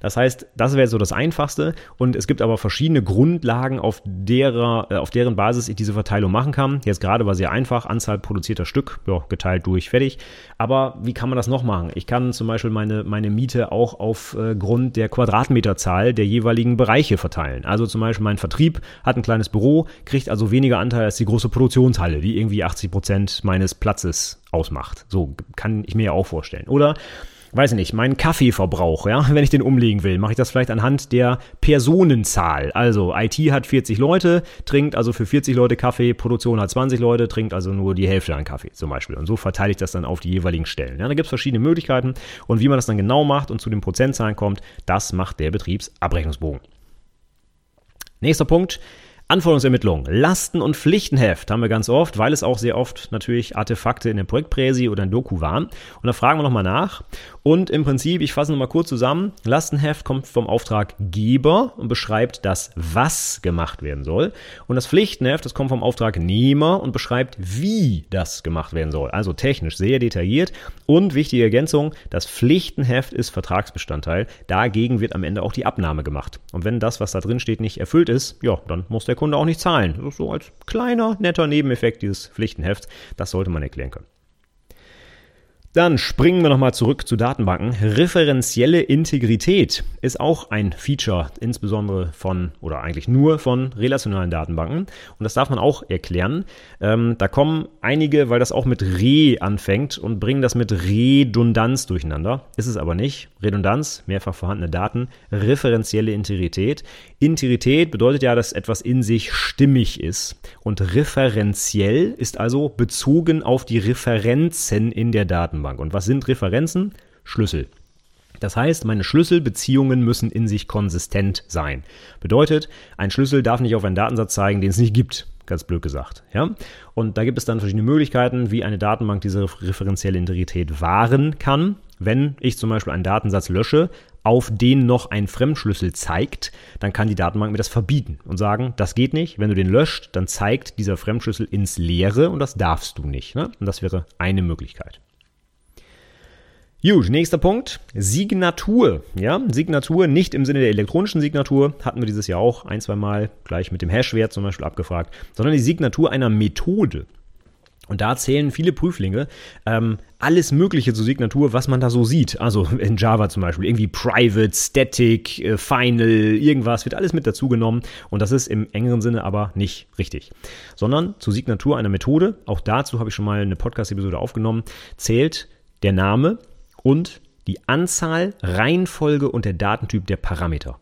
Das heißt, das wäre so das Einfachste. Und es gibt aber verschiedene Grundlagen, auf, derer, äh, auf deren Basis ich diese Verteilung machen kann. Jetzt gerade war sehr einfach, Anzahl produzierter Stück, ja, geteilt durch, fertig. Aber wie kann man das noch machen? Ich kann zum Beispiel meine, meine Miete auch aufgrund äh, der Quadratmeterzahl der jeweiligen Bereiche verteilen. Also zum Beispiel mein Vertrieb hat ein kleines Büro, kriegt also weniger Anteil als die große Produktionshalle, die irgendwie 80 Prozent meines Platzes ausmacht. So kann ich mir ja auch vorstellen. Oder weiß ich nicht, meinen Kaffeeverbrauch, ja, wenn ich den umlegen will, mache ich das vielleicht anhand der Personenzahl. Also IT hat 40 Leute, trinkt also für 40 Leute Kaffee, Produktion hat 20 Leute, trinkt also nur die Hälfte an Kaffee zum Beispiel. Und so verteile ich das dann auf die jeweiligen Stellen. Ja, da gibt es verschiedene Möglichkeiten und wie man das dann genau macht und zu den Prozentzahlen kommt, das macht der Betriebsabrechnungsbogen. Nächster Punkt. Anforderungsermittlung, Lasten- und Pflichtenheft haben wir ganz oft, weil es auch sehr oft natürlich Artefakte in der Projektpräsi oder in Doku waren. Und da fragen wir nochmal nach. Und im Prinzip, ich fasse nochmal kurz zusammen, Lastenheft kommt vom Auftraggeber und beschreibt das, was gemacht werden soll. Und das Pflichtenheft, das kommt vom Auftragnehmer und beschreibt, wie das gemacht werden soll. Also technisch sehr detailliert. Und wichtige Ergänzung, das Pflichtenheft ist Vertragsbestandteil. Dagegen wird am Ende auch die Abnahme gemacht. Und wenn das, was da drin steht, nicht erfüllt ist, ja, dann muss der Kunde auch nicht zahlen. So als kleiner, netter Nebeneffekt dieses Pflichtenhefts. Das sollte man erklären können. Dann springen wir nochmal zurück zu Datenbanken. Referenzielle Integrität ist auch ein Feature, insbesondere von oder eigentlich nur von relationalen Datenbanken. Und das darf man auch erklären. Ähm, da kommen einige, weil das auch mit Re anfängt und bringen das mit Redundanz durcheinander. Ist es aber nicht. Redundanz, mehrfach vorhandene Daten, referenzielle Integrität. Integrität bedeutet ja, dass etwas in sich stimmig ist. Und referenziell ist also bezogen auf die Referenzen in der Datenbank. Datenbank. Und was sind Referenzen? Schlüssel. Das heißt, meine Schlüsselbeziehungen müssen in sich konsistent sein. Bedeutet, ein Schlüssel darf nicht auf einen Datensatz zeigen, den es nicht gibt. Ganz blöd gesagt. Ja? Und da gibt es dann verschiedene Möglichkeiten, wie eine Datenbank diese referenzielle Integrität wahren kann. Wenn ich zum Beispiel einen Datensatz lösche, auf den noch ein Fremdschlüssel zeigt, dann kann die Datenbank mir das verbieten und sagen, das geht nicht. Wenn du den löscht, dann zeigt dieser Fremdschlüssel ins Leere und das darfst du nicht. Ne? Und das wäre eine Möglichkeit. Gut, nächster Punkt. Signatur. Ja, Signatur nicht im Sinne der elektronischen Signatur, hatten wir dieses Jahr auch ein, zwei Mal gleich mit dem Hashwert zum Beispiel abgefragt, sondern die Signatur einer Methode. Und da zählen viele Prüflinge ähm, alles Mögliche zur Signatur, was man da so sieht. Also in Java zum Beispiel irgendwie Private, Static, äh, Final, irgendwas wird alles mit dazu genommen. Und das ist im engeren Sinne aber nicht richtig. Sondern zur Signatur einer Methode, auch dazu habe ich schon mal eine Podcast-Episode aufgenommen, zählt der Name, und die Anzahl, Reihenfolge und der Datentyp der Parameter.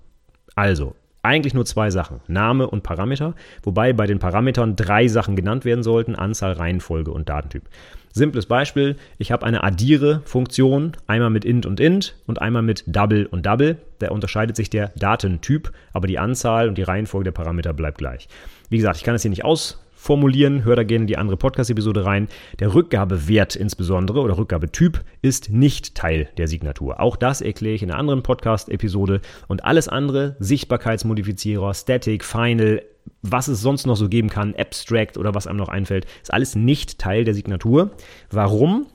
Also, eigentlich nur zwei Sachen, Name und Parameter, wobei bei den Parametern drei Sachen genannt werden sollten, Anzahl, Reihenfolge und Datentyp. Simples Beispiel, ich habe eine addiere-Funktion, einmal mit int und int und einmal mit double und double. Da unterscheidet sich der Datentyp, aber die Anzahl und die Reihenfolge der Parameter bleibt gleich. Wie gesagt, ich kann es hier nicht aus formulieren. Hör da gerne die andere Podcast-Episode rein. Der Rückgabewert insbesondere oder Rückgabetyp ist nicht Teil der Signatur. Auch das erkläre ich in einer anderen Podcast-Episode. Und alles andere, Sichtbarkeitsmodifizierer, Static, Final, was es sonst noch so geben kann, Abstract oder was einem noch einfällt, ist alles nicht Teil der Signatur. Warum?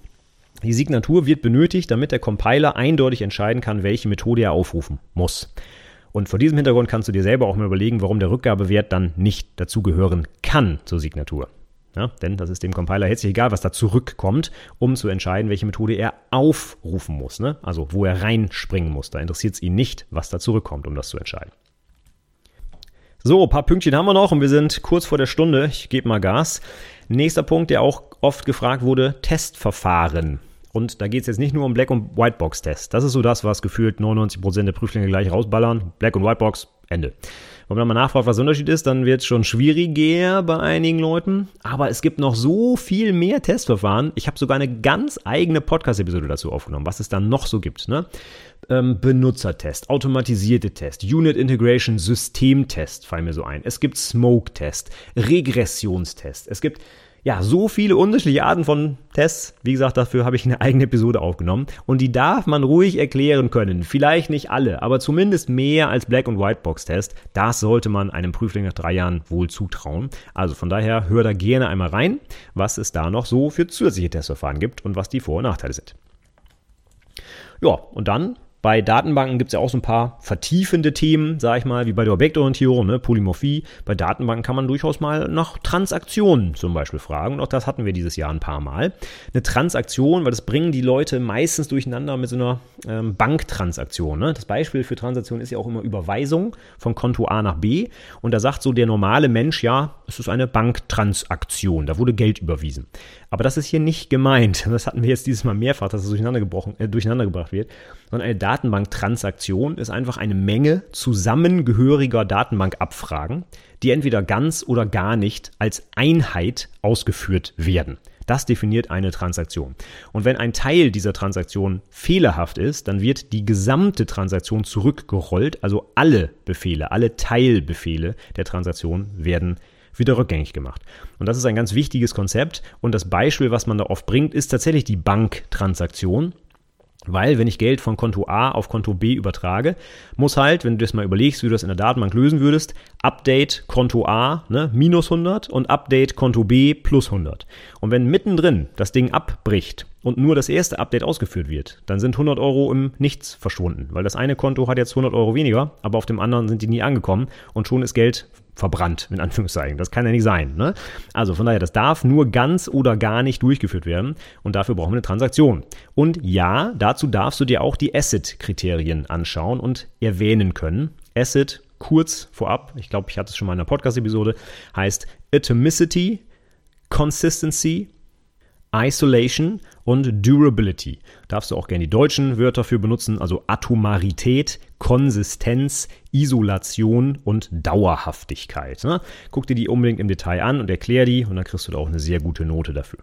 Die Signatur wird benötigt, damit der Compiler eindeutig entscheiden kann, welche Methode er aufrufen muss. Und vor diesem Hintergrund kannst du dir selber auch mal überlegen, warum der Rückgabewert dann nicht dazugehören kann zur Signatur. Ja, denn das ist dem Compiler herzlich egal, was da zurückkommt, um zu entscheiden, welche Methode er aufrufen muss. Ne? Also wo er reinspringen muss. Da interessiert es ihn nicht, was da zurückkommt, um das zu entscheiden. So, ein paar Pünktchen haben wir noch und wir sind kurz vor der Stunde. Ich gebe mal Gas. Nächster Punkt, der auch oft gefragt wurde, Testverfahren. Und da geht es jetzt nicht nur um Black- und Whitebox-Tests. Das ist so das, was gefühlt 99% der Prüflinge gleich rausballern. Black- und Whitebox, Ende. Wenn man mal nachfragt, was der Unterschied ist, dann wird es schon schwieriger bei einigen Leuten. Aber es gibt noch so viel mehr Testverfahren. Ich habe sogar eine ganz eigene Podcast-Episode dazu aufgenommen, was es dann noch so gibt. Ne? Ähm, Benutzertest, automatisierte Test, Unit Integration, Systemtest fallen mir so ein. Es gibt Smoke-Test, Regressionstest. Es gibt ja, so viele unterschiedliche Arten von Tests. Wie gesagt, dafür habe ich eine eigene Episode aufgenommen. Und die darf man ruhig erklären können. Vielleicht nicht alle, aber zumindest mehr als Black- und Whitebox-Test. Das sollte man einem Prüfling nach drei Jahren wohl zutrauen. Also von daher hör da gerne einmal rein, was es da noch so für zusätzliche Testverfahren gibt und was die Vor- und Nachteile sind. Ja, und dann bei Datenbanken gibt es ja auch so ein paar vertiefende Themen, sage ich mal, wie bei der Objektorientierung, ne, Polymorphie. Bei Datenbanken kann man durchaus mal nach Transaktionen zum Beispiel fragen. Und auch das hatten wir dieses Jahr ein paar Mal. Eine Transaktion, weil das bringen die Leute meistens durcheinander mit so einer ähm, Banktransaktion. Ne? Das Beispiel für Transaktion ist ja auch immer Überweisung von Konto A nach B. Und da sagt so der normale Mensch, ja, es ist eine Banktransaktion. Da wurde Geld überwiesen. Aber das ist hier nicht gemeint. Das hatten wir jetzt dieses Mal mehrfach, dass es durcheinander, gebrochen, äh, durcheinander gebracht wird. Sondern eine Datenbanktransaktion ist einfach eine Menge zusammengehöriger Datenbankabfragen, die entweder ganz oder gar nicht als Einheit ausgeführt werden. Das definiert eine Transaktion. Und wenn ein Teil dieser Transaktion fehlerhaft ist, dann wird die gesamte Transaktion zurückgerollt, also alle Befehle, alle Teilbefehle der Transaktion werden wieder rückgängig gemacht. Und das ist ein ganz wichtiges Konzept. Und das Beispiel, was man da oft bringt, ist tatsächlich die Banktransaktion. Weil, wenn ich Geld von Konto A auf Konto B übertrage, muss halt, wenn du das mal überlegst, wie du das in der Datenbank lösen würdest, Update Konto A ne, minus 100 und Update Konto B plus 100. Und wenn mittendrin das Ding abbricht und nur das erste Update ausgeführt wird, dann sind 100 Euro im Nichts verschwunden, weil das eine Konto hat jetzt 100 Euro weniger, aber auf dem anderen sind die nie angekommen und schon ist Geld verbrannt, in Anführungszeichen. Das kann ja nicht sein. Ne? Also von daher, das darf nur ganz oder gar nicht durchgeführt werden und dafür brauchen wir eine Transaktion. Und ja, dazu darfst du dir auch die Asset-Kriterien anschauen und erwähnen können. Asset, kurz vorab, ich glaube, ich hatte es schon mal in einer Podcast-Episode, heißt Atomicity, Consistency, Isolation und Durability. Darfst du auch gerne die deutschen Wörter für benutzen, also Atomarität, Konsistenz, Isolation und Dauerhaftigkeit. Ne? Guck dir die unbedingt im Detail an und erklär die und dann kriegst du da auch eine sehr gute Note dafür.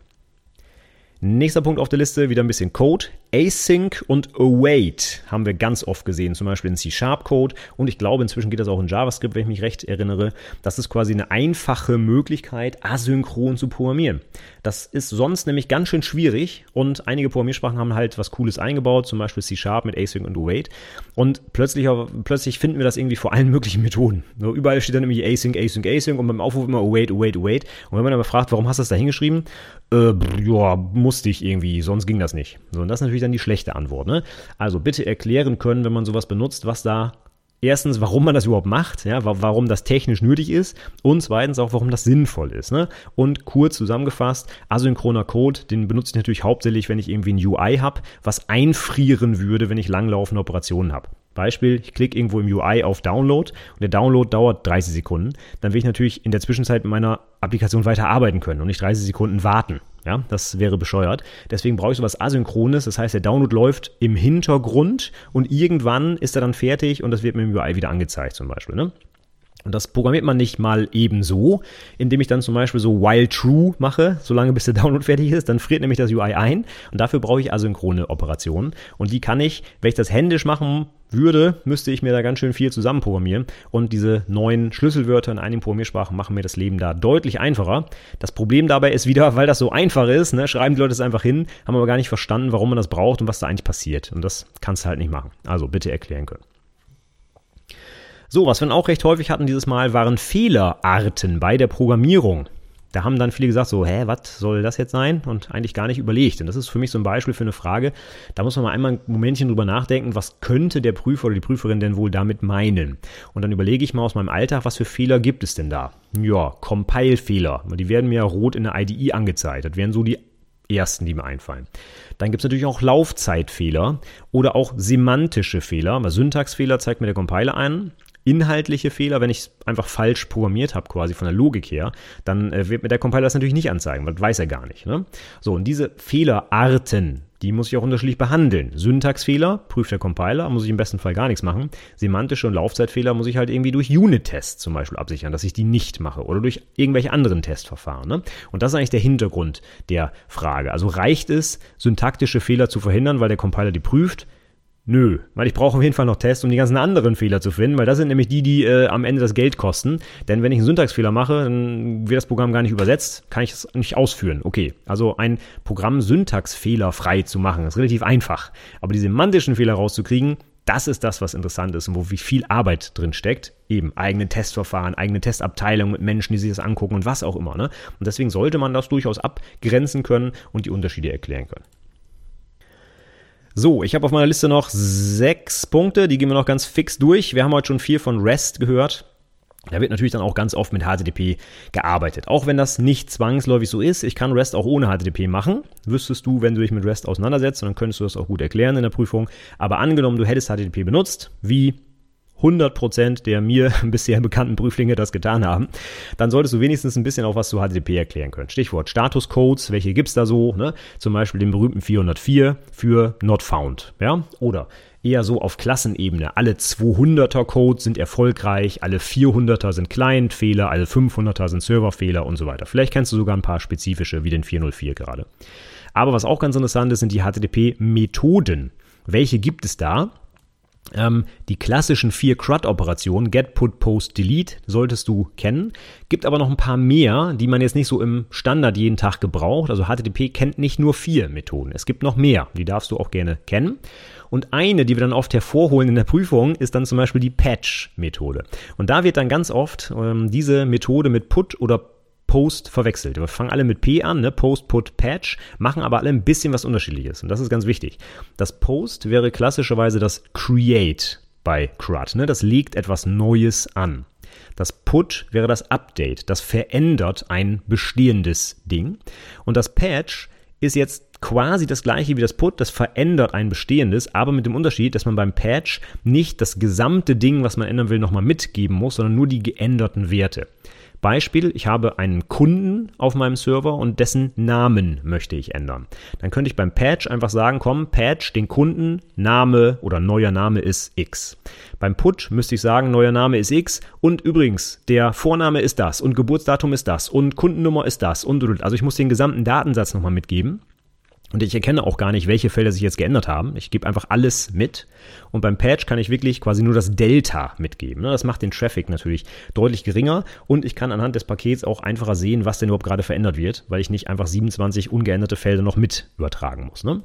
Nächster Punkt auf der Liste, wieder ein bisschen Code. Async und Await haben wir ganz oft gesehen, zum Beispiel in C-Sharp-Code und ich glaube, inzwischen geht das auch in JavaScript, wenn ich mich recht erinnere. Das ist quasi eine einfache Möglichkeit, asynchron zu programmieren. Das ist sonst nämlich ganz schön schwierig und einige Programmiersprachen haben halt was Cooles eingebaut, zum Beispiel C-Sharp mit Async und Await und plötzlich, plötzlich finden wir das irgendwie vor allen möglichen Methoden. So, überall steht dann nämlich Async, Async, Async und beim Aufruf immer Await, Await, Await und wenn man aber fragt, warum hast du das da hingeschrieben? Äh, ja, musste ich irgendwie, sonst ging das nicht. So, und das ist natürlich dann die schlechte Antwort. Ne? Also bitte erklären können, wenn man sowas benutzt, was da erstens, warum man das überhaupt macht, ja, warum das technisch nötig ist und zweitens auch, warum das sinnvoll ist. Ne? Und kurz zusammengefasst, asynchroner Code, den benutze ich natürlich hauptsächlich, wenn ich irgendwie ein UI habe, was einfrieren würde, wenn ich langlaufende Operationen habe. Beispiel, ich klicke irgendwo im UI auf Download und der Download dauert 30 Sekunden. Dann will ich natürlich in der Zwischenzeit mit meiner Applikation weiter arbeiten können und nicht 30 Sekunden warten. Ja, das wäre bescheuert. Deswegen brauche ich sowas Asynchrones. Das heißt, der Download läuft im Hintergrund und irgendwann ist er dann fertig und das wird mir UI wieder angezeigt zum Beispiel. Ne? Und das programmiert man nicht mal ebenso, indem ich dann zum Beispiel so while true mache, solange bis der Download fertig ist, dann friert nämlich das UI ein und dafür brauche ich asynchrone Operationen und die kann ich, wenn ich das händisch machen würde, müsste ich mir da ganz schön viel zusammenprogrammieren und diese neuen Schlüsselwörter in einigen Programmiersprachen machen mir das Leben da deutlich einfacher. Das Problem dabei ist wieder, weil das so einfach ist, ne, schreiben die Leute es einfach hin, haben aber gar nicht verstanden, warum man das braucht und was da eigentlich passiert und das kannst du halt nicht machen. Also bitte erklären können. So, was wir auch recht häufig hatten dieses Mal, waren Fehlerarten bei der Programmierung. Da haben dann viele gesagt, so, hä, was soll das jetzt sein? Und eigentlich gar nicht überlegt. Und das ist für mich so ein Beispiel für eine Frage. Da muss man mal einmal ein Momentchen drüber nachdenken, was könnte der Prüfer oder die Prüferin denn wohl damit meinen? Und dann überlege ich mal aus meinem Alltag, was für Fehler gibt es denn da? Ja, Compile-Fehler. Die werden mir rot in der IDE angezeigt. Das wären so die ersten, die mir einfallen. Dann gibt es natürlich auch Laufzeitfehler oder auch semantische Fehler. Syntaxfehler zeigt mir der Compiler an inhaltliche Fehler, wenn ich es einfach falsch programmiert habe, quasi von der Logik her, dann äh, wird mir der Compiler das natürlich nicht anzeigen, weil das weiß er gar nicht. Ne? So, und diese Fehlerarten, die muss ich auch unterschiedlich behandeln. Syntaxfehler prüft der Compiler, muss ich im besten Fall gar nichts machen. Semantische und Laufzeitfehler muss ich halt irgendwie durch Unit-Tests zum Beispiel absichern, dass ich die nicht mache oder durch irgendwelche anderen Testverfahren. Ne? Und das ist eigentlich der Hintergrund der Frage. Also reicht es, syntaktische Fehler zu verhindern, weil der Compiler die prüft? Nö, weil ich brauche auf jeden Fall noch Tests, um die ganzen anderen Fehler zu finden, weil das sind nämlich die, die äh, am Ende das Geld kosten. Denn wenn ich einen Syntaxfehler mache, dann wird das Programm gar nicht übersetzt, kann ich es nicht ausführen. Okay, also ein Programm syntaxfehlerfrei zu machen, ist relativ einfach. Aber die semantischen Fehler rauszukriegen, das ist das, was interessant ist und wo wie viel Arbeit drin steckt. Eben eigene Testverfahren, eigene Testabteilungen mit Menschen, die sich das angucken und was auch immer. Ne? Und deswegen sollte man das durchaus abgrenzen können und die Unterschiede erklären können. So, ich habe auf meiner Liste noch sechs Punkte, die gehen wir noch ganz fix durch. Wir haben heute schon viel von REST gehört. Da wird natürlich dann auch ganz oft mit HTTP gearbeitet. Auch wenn das nicht zwangsläufig so ist. Ich kann REST auch ohne HTTP machen. Wüsstest du, wenn du dich mit REST auseinandersetzt, dann könntest du das auch gut erklären in der Prüfung. Aber angenommen, du hättest HTTP benutzt, wie 100% der mir bisher bekannten Prüflinge das getan haben, dann solltest du wenigstens ein bisschen auch was zu HTTP erklären können. Stichwort Statuscodes, welche gibt's da so? Ne? Zum Beispiel den berühmten 404 für not found. Ja? Oder eher so auf Klassenebene. Alle 200er Codes sind erfolgreich, alle 400er sind Client-Fehler, alle 500er sind Serverfehler und so weiter. Vielleicht kennst du sogar ein paar spezifische, wie den 404 gerade. Aber was auch ganz interessant ist, sind die HTTP-Methoden. Welche gibt es da? Ähm, die klassischen vier CRUD-Operationen, Get, Put, Post, Delete, solltest du kennen. Gibt aber noch ein paar mehr, die man jetzt nicht so im Standard jeden Tag gebraucht. Also HTTP kennt nicht nur vier Methoden. Es gibt noch mehr. Die darfst du auch gerne kennen. Und eine, die wir dann oft hervorholen in der Prüfung, ist dann zum Beispiel die Patch-Methode. Und da wird dann ganz oft ähm, diese Methode mit Put oder Post verwechselt. Wir fangen alle mit P an, ne? Post, Put, Patch, machen aber alle ein bisschen was Unterschiedliches. Und das ist ganz wichtig. Das Post wäre klassischerweise das Create bei CRUD. Ne? Das legt etwas Neues an. Das Put wäre das Update. Das verändert ein bestehendes Ding. Und das Patch ist jetzt quasi das gleiche wie das Put, das verändert ein bestehendes, aber mit dem Unterschied, dass man beim Patch nicht das gesamte Ding, was man ändern will, nochmal mitgeben muss, sondern nur die geänderten Werte. Beispiel, ich habe einen Kunden auf meinem Server und dessen Namen möchte ich ändern. Dann könnte ich beim Patch einfach sagen, komm, Patch den Kunden, Name oder neuer Name ist X. Beim Put müsste ich sagen, neuer Name ist X und übrigens, der Vorname ist das und Geburtsdatum ist das und Kundennummer ist das und, also ich muss den gesamten Datensatz nochmal mitgeben. Und ich erkenne auch gar nicht, welche Felder sich jetzt geändert haben. Ich gebe einfach alles mit. Und beim Patch kann ich wirklich quasi nur das Delta mitgeben. Ne? Das macht den Traffic natürlich deutlich geringer. Und ich kann anhand des Pakets auch einfacher sehen, was denn überhaupt gerade verändert wird, weil ich nicht einfach 27 ungeänderte Felder noch mit übertragen muss. Ne?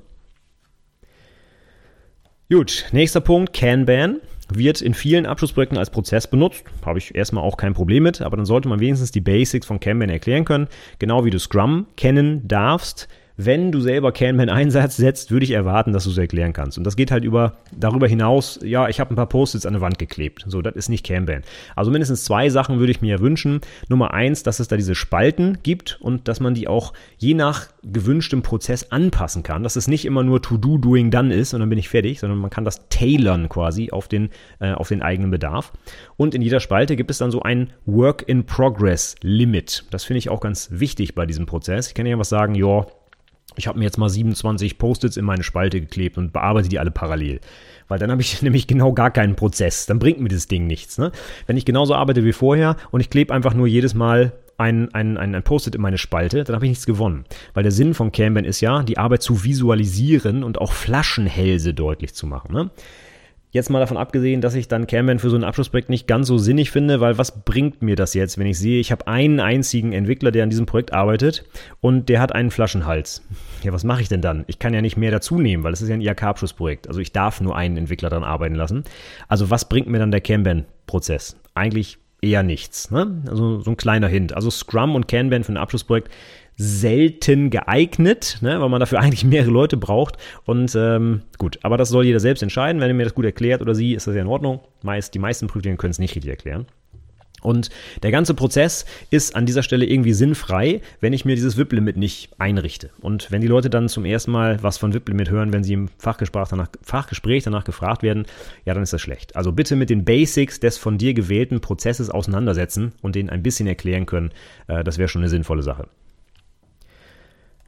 Gut, nächster Punkt, Kanban wird in vielen Abschlussprojekten als Prozess benutzt. Habe ich erstmal auch kein Problem mit, aber dann sollte man wenigstens die Basics von Kanban erklären können. Genau wie du Scrum kennen darfst, wenn du selber Kanban Einsatz setzt, würde ich erwarten, dass du es erklären kannst. Und das geht halt über, darüber hinaus, ja, ich habe ein paar Post-its an der Wand geklebt. So, das ist nicht Kanban. Also mindestens zwei Sachen würde ich mir wünschen. Nummer eins, dass es da diese Spalten gibt und dass man die auch je nach gewünschtem Prozess anpassen kann. Dass es nicht immer nur To-Do, Doing, Done ist und dann bin ich fertig, sondern man kann das tailern quasi auf den, äh, auf den eigenen Bedarf. Und in jeder Spalte gibt es dann so ein Work-in-Progress-Limit. Das finde ich auch ganz wichtig bei diesem Prozess. Ich kann ja was sagen, ja, ich habe mir jetzt mal 27 Post-its in meine Spalte geklebt und bearbeite die alle parallel. Weil dann habe ich nämlich genau gar keinen Prozess. Dann bringt mir das Ding nichts. Ne? Wenn ich genauso arbeite wie vorher und ich klebe einfach nur jedes Mal ein, ein, ein, ein Post-it in meine Spalte, dann habe ich nichts gewonnen. Weil der Sinn von Kanban ist ja, die Arbeit zu visualisieren und auch Flaschenhälse deutlich zu machen. Ne? Jetzt mal davon abgesehen, dass ich dann Kanban für so ein Abschlussprojekt nicht ganz so sinnig finde, weil was bringt mir das jetzt, wenn ich sehe, ich habe einen einzigen Entwickler, der an diesem Projekt arbeitet und der hat einen Flaschenhals. Ja, was mache ich denn dann? Ich kann ja nicht mehr dazu nehmen, weil es ist ja ein IHK-Abschlussprojekt. Also ich darf nur einen Entwickler daran arbeiten lassen. Also was bringt mir dann der Kanban-Prozess? Eigentlich eher nichts. Ne? Also so ein kleiner Hint. Also Scrum und Kanban für ein Abschlussprojekt selten geeignet, ne, weil man dafür eigentlich mehrere Leute braucht. Und ähm, gut, aber das soll jeder selbst entscheiden. Wenn er mir das gut erklärt oder sie, ist das ja in Ordnung. Meist, die meisten Prüflinge können es nicht richtig erklären. Und der ganze Prozess ist an dieser Stelle irgendwie sinnfrei, wenn ich mir dieses VIP-Limit nicht einrichte. Und wenn die Leute dann zum ersten Mal was von VIP-Limit hören, wenn sie im Fachgespräch danach, Fachgespräch danach gefragt werden, ja, dann ist das schlecht. Also bitte mit den Basics des von dir gewählten Prozesses auseinandersetzen und denen ein bisschen erklären können. Äh, das wäre schon eine sinnvolle Sache.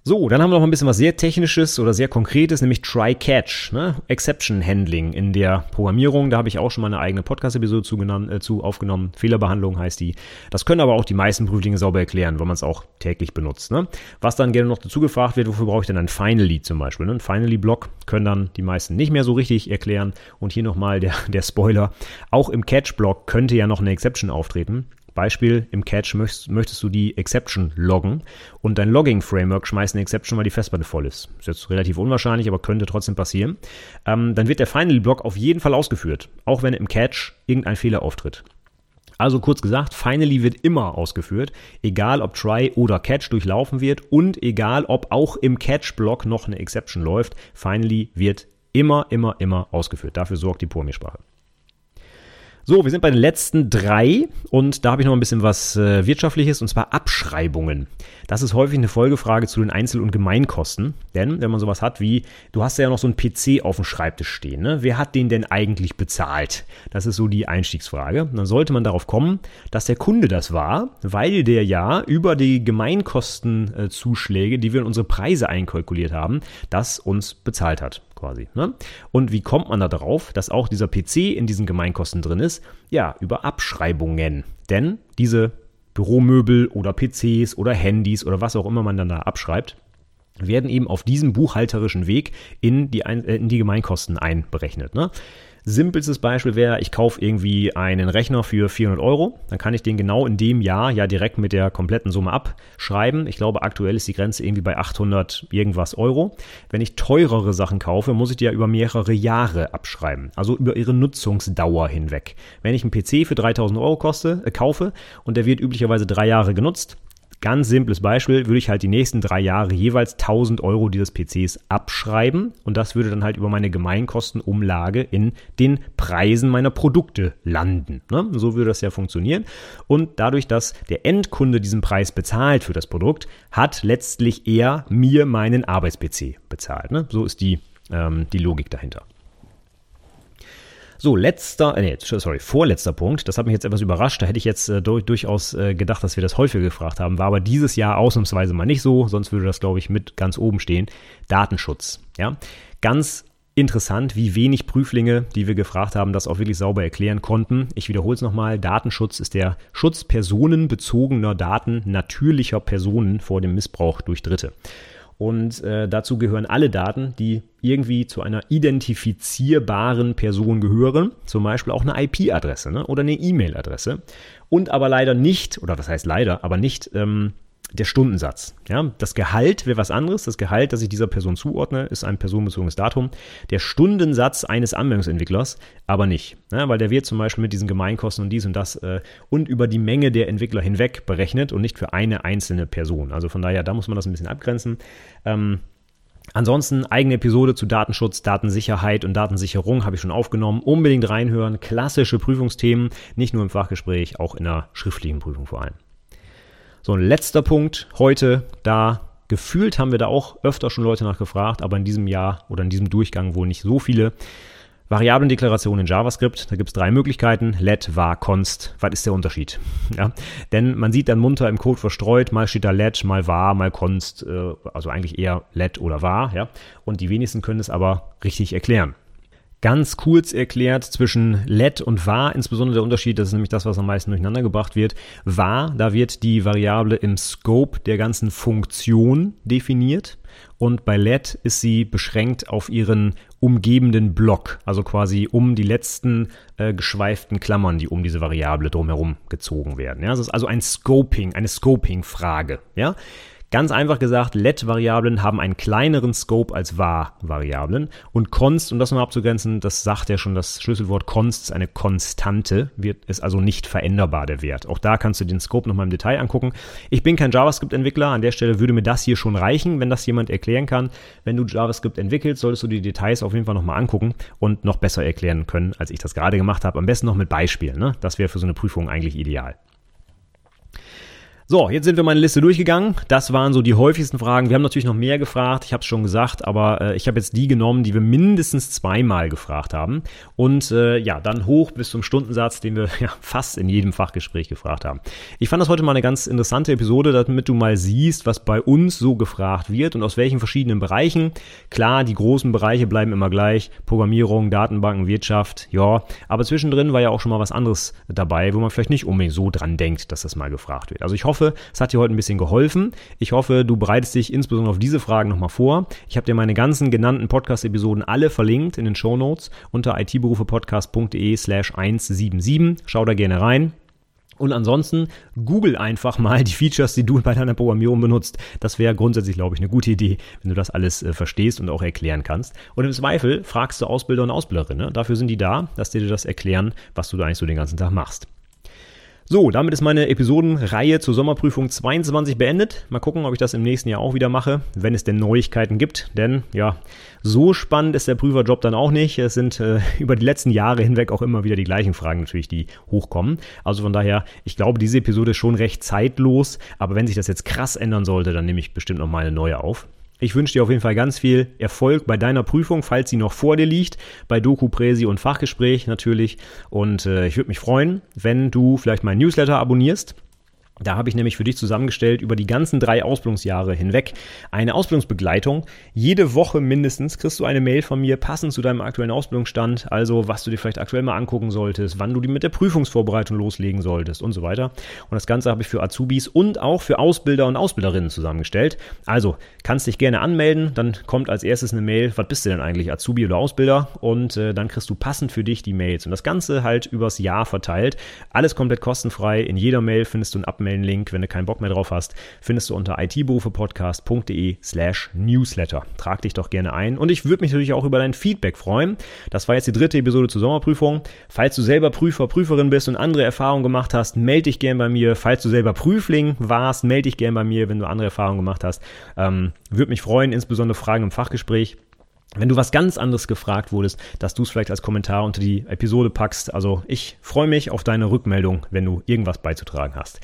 So, dann haben wir noch ein bisschen was sehr Technisches oder sehr Konkretes, nämlich Try-Catch, ne? Exception Handling in der Programmierung. Da habe ich auch schon mal eine eigene Podcast-Episode zu, äh, zu aufgenommen. Fehlerbehandlung heißt die. Das können aber auch die meisten Prüflinge sauber erklären, weil man es auch täglich benutzt. Ne? Was dann gerne noch dazu gefragt wird, wofür brauche ich denn ein Finally zum Beispiel? Ne? Ein Finally-Block können dann die meisten nicht mehr so richtig erklären. Und hier nochmal der, der Spoiler. Auch im Catch-Block könnte ja noch eine Exception auftreten. Beispiel, im Catch möchtest, möchtest du die Exception loggen und dein Logging-Framework schmeißt eine Exception, weil die Festplatte voll ist. Ist jetzt relativ unwahrscheinlich, aber könnte trotzdem passieren. Ähm, dann wird der Finally-Block auf jeden Fall ausgeführt, auch wenn im Catch irgendein Fehler auftritt. Also kurz gesagt, Finally wird immer ausgeführt, egal ob Try oder Catch durchlaufen wird und egal ob auch im Catch-Block noch eine Exception läuft. Finally wird Immer, immer, immer ausgeführt. Dafür sorgt die Programmiersprache. So, wir sind bei den letzten drei und da habe ich noch ein bisschen was äh, Wirtschaftliches und zwar Abschreibungen. Das ist häufig eine Folgefrage zu den Einzel- und Gemeinkosten. Denn wenn man sowas hat wie, du hast ja noch so einen PC auf dem Schreibtisch stehen, ne? wer hat den denn eigentlich bezahlt? Das ist so die Einstiegsfrage. Und dann sollte man darauf kommen, dass der Kunde das war, weil der ja über die Gemeinkostenzuschläge, die wir in unsere Preise einkalkuliert haben, das uns bezahlt hat quasi. Ne? Und wie kommt man da drauf, dass auch dieser PC in diesen Gemeinkosten drin ist? Ja, über Abschreibungen. Denn diese Büromöbel oder PCs oder Handys oder was auch immer man dann da abschreibt, werden eben auf diesem buchhalterischen Weg in die, äh, in die Gemeinkosten einberechnet. Ne? Simpelstes Beispiel wäre, ich kaufe irgendwie einen Rechner für 400 Euro. Dann kann ich den genau in dem Jahr ja direkt mit der kompletten Summe abschreiben. Ich glaube, aktuell ist die Grenze irgendwie bei 800 irgendwas Euro. Wenn ich teurere Sachen kaufe, muss ich die ja über mehrere Jahre abschreiben. Also über ihre Nutzungsdauer hinweg. Wenn ich einen PC für 3000 Euro koste, äh, kaufe und der wird üblicherweise drei Jahre genutzt, Ganz simples Beispiel, würde ich halt die nächsten drei Jahre jeweils 1000 Euro dieses PCs abschreiben und das würde dann halt über meine Gemeinkostenumlage in den Preisen meiner Produkte landen. Ne? So würde das ja funktionieren. Und dadurch, dass der Endkunde diesen Preis bezahlt für das Produkt, hat letztlich er mir meinen Arbeits-PC bezahlt. Ne? So ist die, ähm, die Logik dahinter. So, letzter, äh, nee, sorry, vorletzter Punkt. Das hat mich jetzt etwas überrascht. Da hätte ich jetzt äh, durchaus äh, gedacht, dass wir das häufiger gefragt haben. War aber dieses Jahr ausnahmsweise mal nicht so. Sonst würde das, glaube ich, mit ganz oben stehen. Datenschutz. Ja, ganz interessant, wie wenig Prüflinge, die wir gefragt haben, das auch wirklich sauber erklären konnten. Ich wiederhole es nochmal. Datenschutz ist der Schutz personenbezogener Daten natürlicher Personen vor dem Missbrauch durch Dritte. Und äh, dazu gehören alle Daten, die irgendwie zu einer identifizierbaren Person gehören, zum Beispiel auch eine IP-Adresse ne? oder eine E-Mail-Adresse. Und aber leider nicht, oder was heißt leider, aber nicht ähm, der Stundensatz. Ja, das Gehalt wäre was anderes. Das Gehalt, das ich dieser Person zuordne, ist ein personenbezogenes Datum. Der Stundensatz eines Anwendungsentwicklers aber nicht. Ja, weil der wird zum Beispiel mit diesen Gemeinkosten und dies und das äh, und über die Menge der Entwickler hinweg berechnet und nicht für eine einzelne Person. Also von daher, da muss man das ein bisschen abgrenzen. Ähm, Ansonsten eigene Episode zu Datenschutz, Datensicherheit und Datensicherung habe ich schon aufgenommen. Unbedingt reinhören. Klassische Prüfungsthemen, nicht nur im Fachgespräch, auch in der schriftlichen Prüfung vor allem. So, ein letzter Punkt heute, da gefühlt haben wir da auch öfter schon Leute nachgefragt, aber in diesem Jahr oder in diesem Durchgang wohl nicht so viele. Variablendeklaration in JavaScript, da gibt es drei Möglichkeiten, let, var, const. Was ist der Unterschied? Ja, denn man sieht dann munter im Code verstreut, mal steht da let, mal var, mal const, äh, also eigentlich eher let oder var, ja. Und die wenigsten können es aber richtig erklären. Ganz kurz erklärt zwischen let und var, insbesondere der Unterschied, das ist nämlich das, was am meisten durcheinander gebracht wird. Var, da wird die Variable im Scope der ganzen Funktion definiert und bei let ist sie beschränkt auf ihren umgebenden Block, also quasi um die letzten äh, geschweiften Klammern, die um diese Variable drumherum gezogen werden. Ja, das ist also ein Scoping, eine Scoping-Frage. Ja, Ganz einfach gesagt, let-Variablen haben einen kleineren Scope als var-Variablen. Und const, um das noch abzugrenzen, das sagt ja schon das Schlüsselwort const ist eine Konstante, wird ist also nicht veränderbar der Wert. Auch da kannst du den Scope nochmal im Detail angucken. Ich bin kein JavaScript-Entwickler, an der Stelle würde mir das hier schon reichen, wenn das jemand erklären kann. Wenn du JavaScript entwickelst, solltest du die Details auf jeden Fall nochmal angucken und noch besser erklären können, als ich das gerade gemacht habe. Am besten noch mit Beispielen. Ne? Das wäre für so eine Prüfung eigentlich ideal. So, jetzt sind wir meine Liste durchgegangen. Das waren so die häufigsten Fragen. Wir haben natürlich noch mehr gefragt, ich habe es schon gesagt, aber äh, ich habe jetzt die genommen, die wir mindestens zweimal gefragt haben. Und äh, ja, dann hoch bis zum Stundensatz, den wir ja, fast in jedem Fachgespräch gefragt haben. Ich fand das heute mal eine ganz interessante Episode, damit du mal siehst, was bei uns so gefragt wird und aus welchen verschiedenen Bereichen. Klar, die großen Bereiche bleiben immer gleich. Programmierung, Datenbanken, Wirtschaft, ja. Aber zwischendrin war ja auch schon mal was anderes dabei, wo man vielleicht nicht unbedingt so dran denkt, dass das mal gefragt wird. Also ich hoffe, hoffe, es hat dir heute ein bisschen geholfen. Ich hoffe, du bereitest dich insbesondere auf diese Fragen nochmal vor. Ich habe dir meine ganzen genannten Podcast-Episoden alle verlinkt in den Show Notes unter itberufepodcast.de slash 177. Schau da gerne rein. Und ansonsten google einfach mal die Features, die du bei deiner Programmierung benutzt. Das wäre grundsätzlich, glaube ich, eine gute Idee, wenn du das alles äh, verstehst und auch erklären kannst. Und im Zweifel fragst du Ausbilder und Ausbilderinnen. Ne? Dafür sind die da, dass die dir das erklären, was du da eigentlich so den ganzen Tag machst. So, damit ist meine Episodenreihe zur Sommerprüfung 22 beendet. Mal gucken, ob ich das im nächsten Jahr auch wieder mache, wenn es denn Neuigkeiten gibt. Denn ja, so spannend ist der Prüferjob dann auch nicht. Es sind äh, über die letzten Jahre hinweg auch immer wieder die gleichen Fragen natürlich, die hochkommen. Also von daher, ich glaube, diese Episode ist schon recht zeitlos. Aber wenn sich das jetzt krass ändern sollte, dann nehme ich bestimmt noch mal eine neue auf. Ich wünsche dir auf jeden Fall ganz viel Erfolg bei deiner Prüfung, falls sie noch vor dir liegt, bei Doku, Präsi und Fachgespräch natürlich. Und äh, ich würde mich freuen, wenn du vielleicht meinen Newsletter abonnierst. Da habe ich nämlich für dich zusammengestellt über die ganzen drei Ausbildungsjahre hinweg eine Ausbildungsbegleitung. Jede Woche mindestens kriegst du eine Mail von mir passend zu deinem aktuellen Ausbildungsstand, also was du dir vielleicht aktuell mal angucken solltest, wann du die mit der Prüfungsvorbereitung loslegen solltest und so weiter. Und das Ganze habe ich für Azubis und auch für Ausbilder und Ausbilderinnen zusammengestellt. Also kannst dich gerne anmelden, dann kommt als erstes eine Mail, was bist du denn eigentlich, Azubi oder Ausbilder? Und äh, dann kriegst du passend für dich die Mails. Und das Ganze halt übers Jahr verteilt. Alles komplett kostenfrei. In jeder Mail findest du ein Abmeldung Abmelden-Link, wenn du keinen Bock mehr drauf hast, findest du unter itberufepodcast.de slash newsletter. Trag dich doch gerne ein und ich würde mich natürlich auch über dein Feedback freuen. Das war jetzt die dritte Episode zur Sommerprüfung. Falls du selber Prüfer, Prüferin bist und andere Erfahrungen gemacht hast, melde dich gerne bei mir. Falls du selber Prüfling warst, melde dich gerne bei mir, wenn du andere Erfahrungen gemacht hast. Ähm, würde mich freuen, insbesondere Fragen im Fachgespräch. Wenn du was ganz anderes gefragt wurdest, dass du es vielleicht als Kommentar unter die Episode packst. Also ich freue mich auf deine Rückmeldung, wenn du irgendwas beizutragen hast.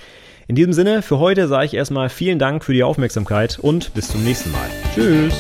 In diesem Sinne, für heute sage ich erstmal vielen Dank für die Aufmerksamkeit und bis zum nächsten Mal. Tschüss!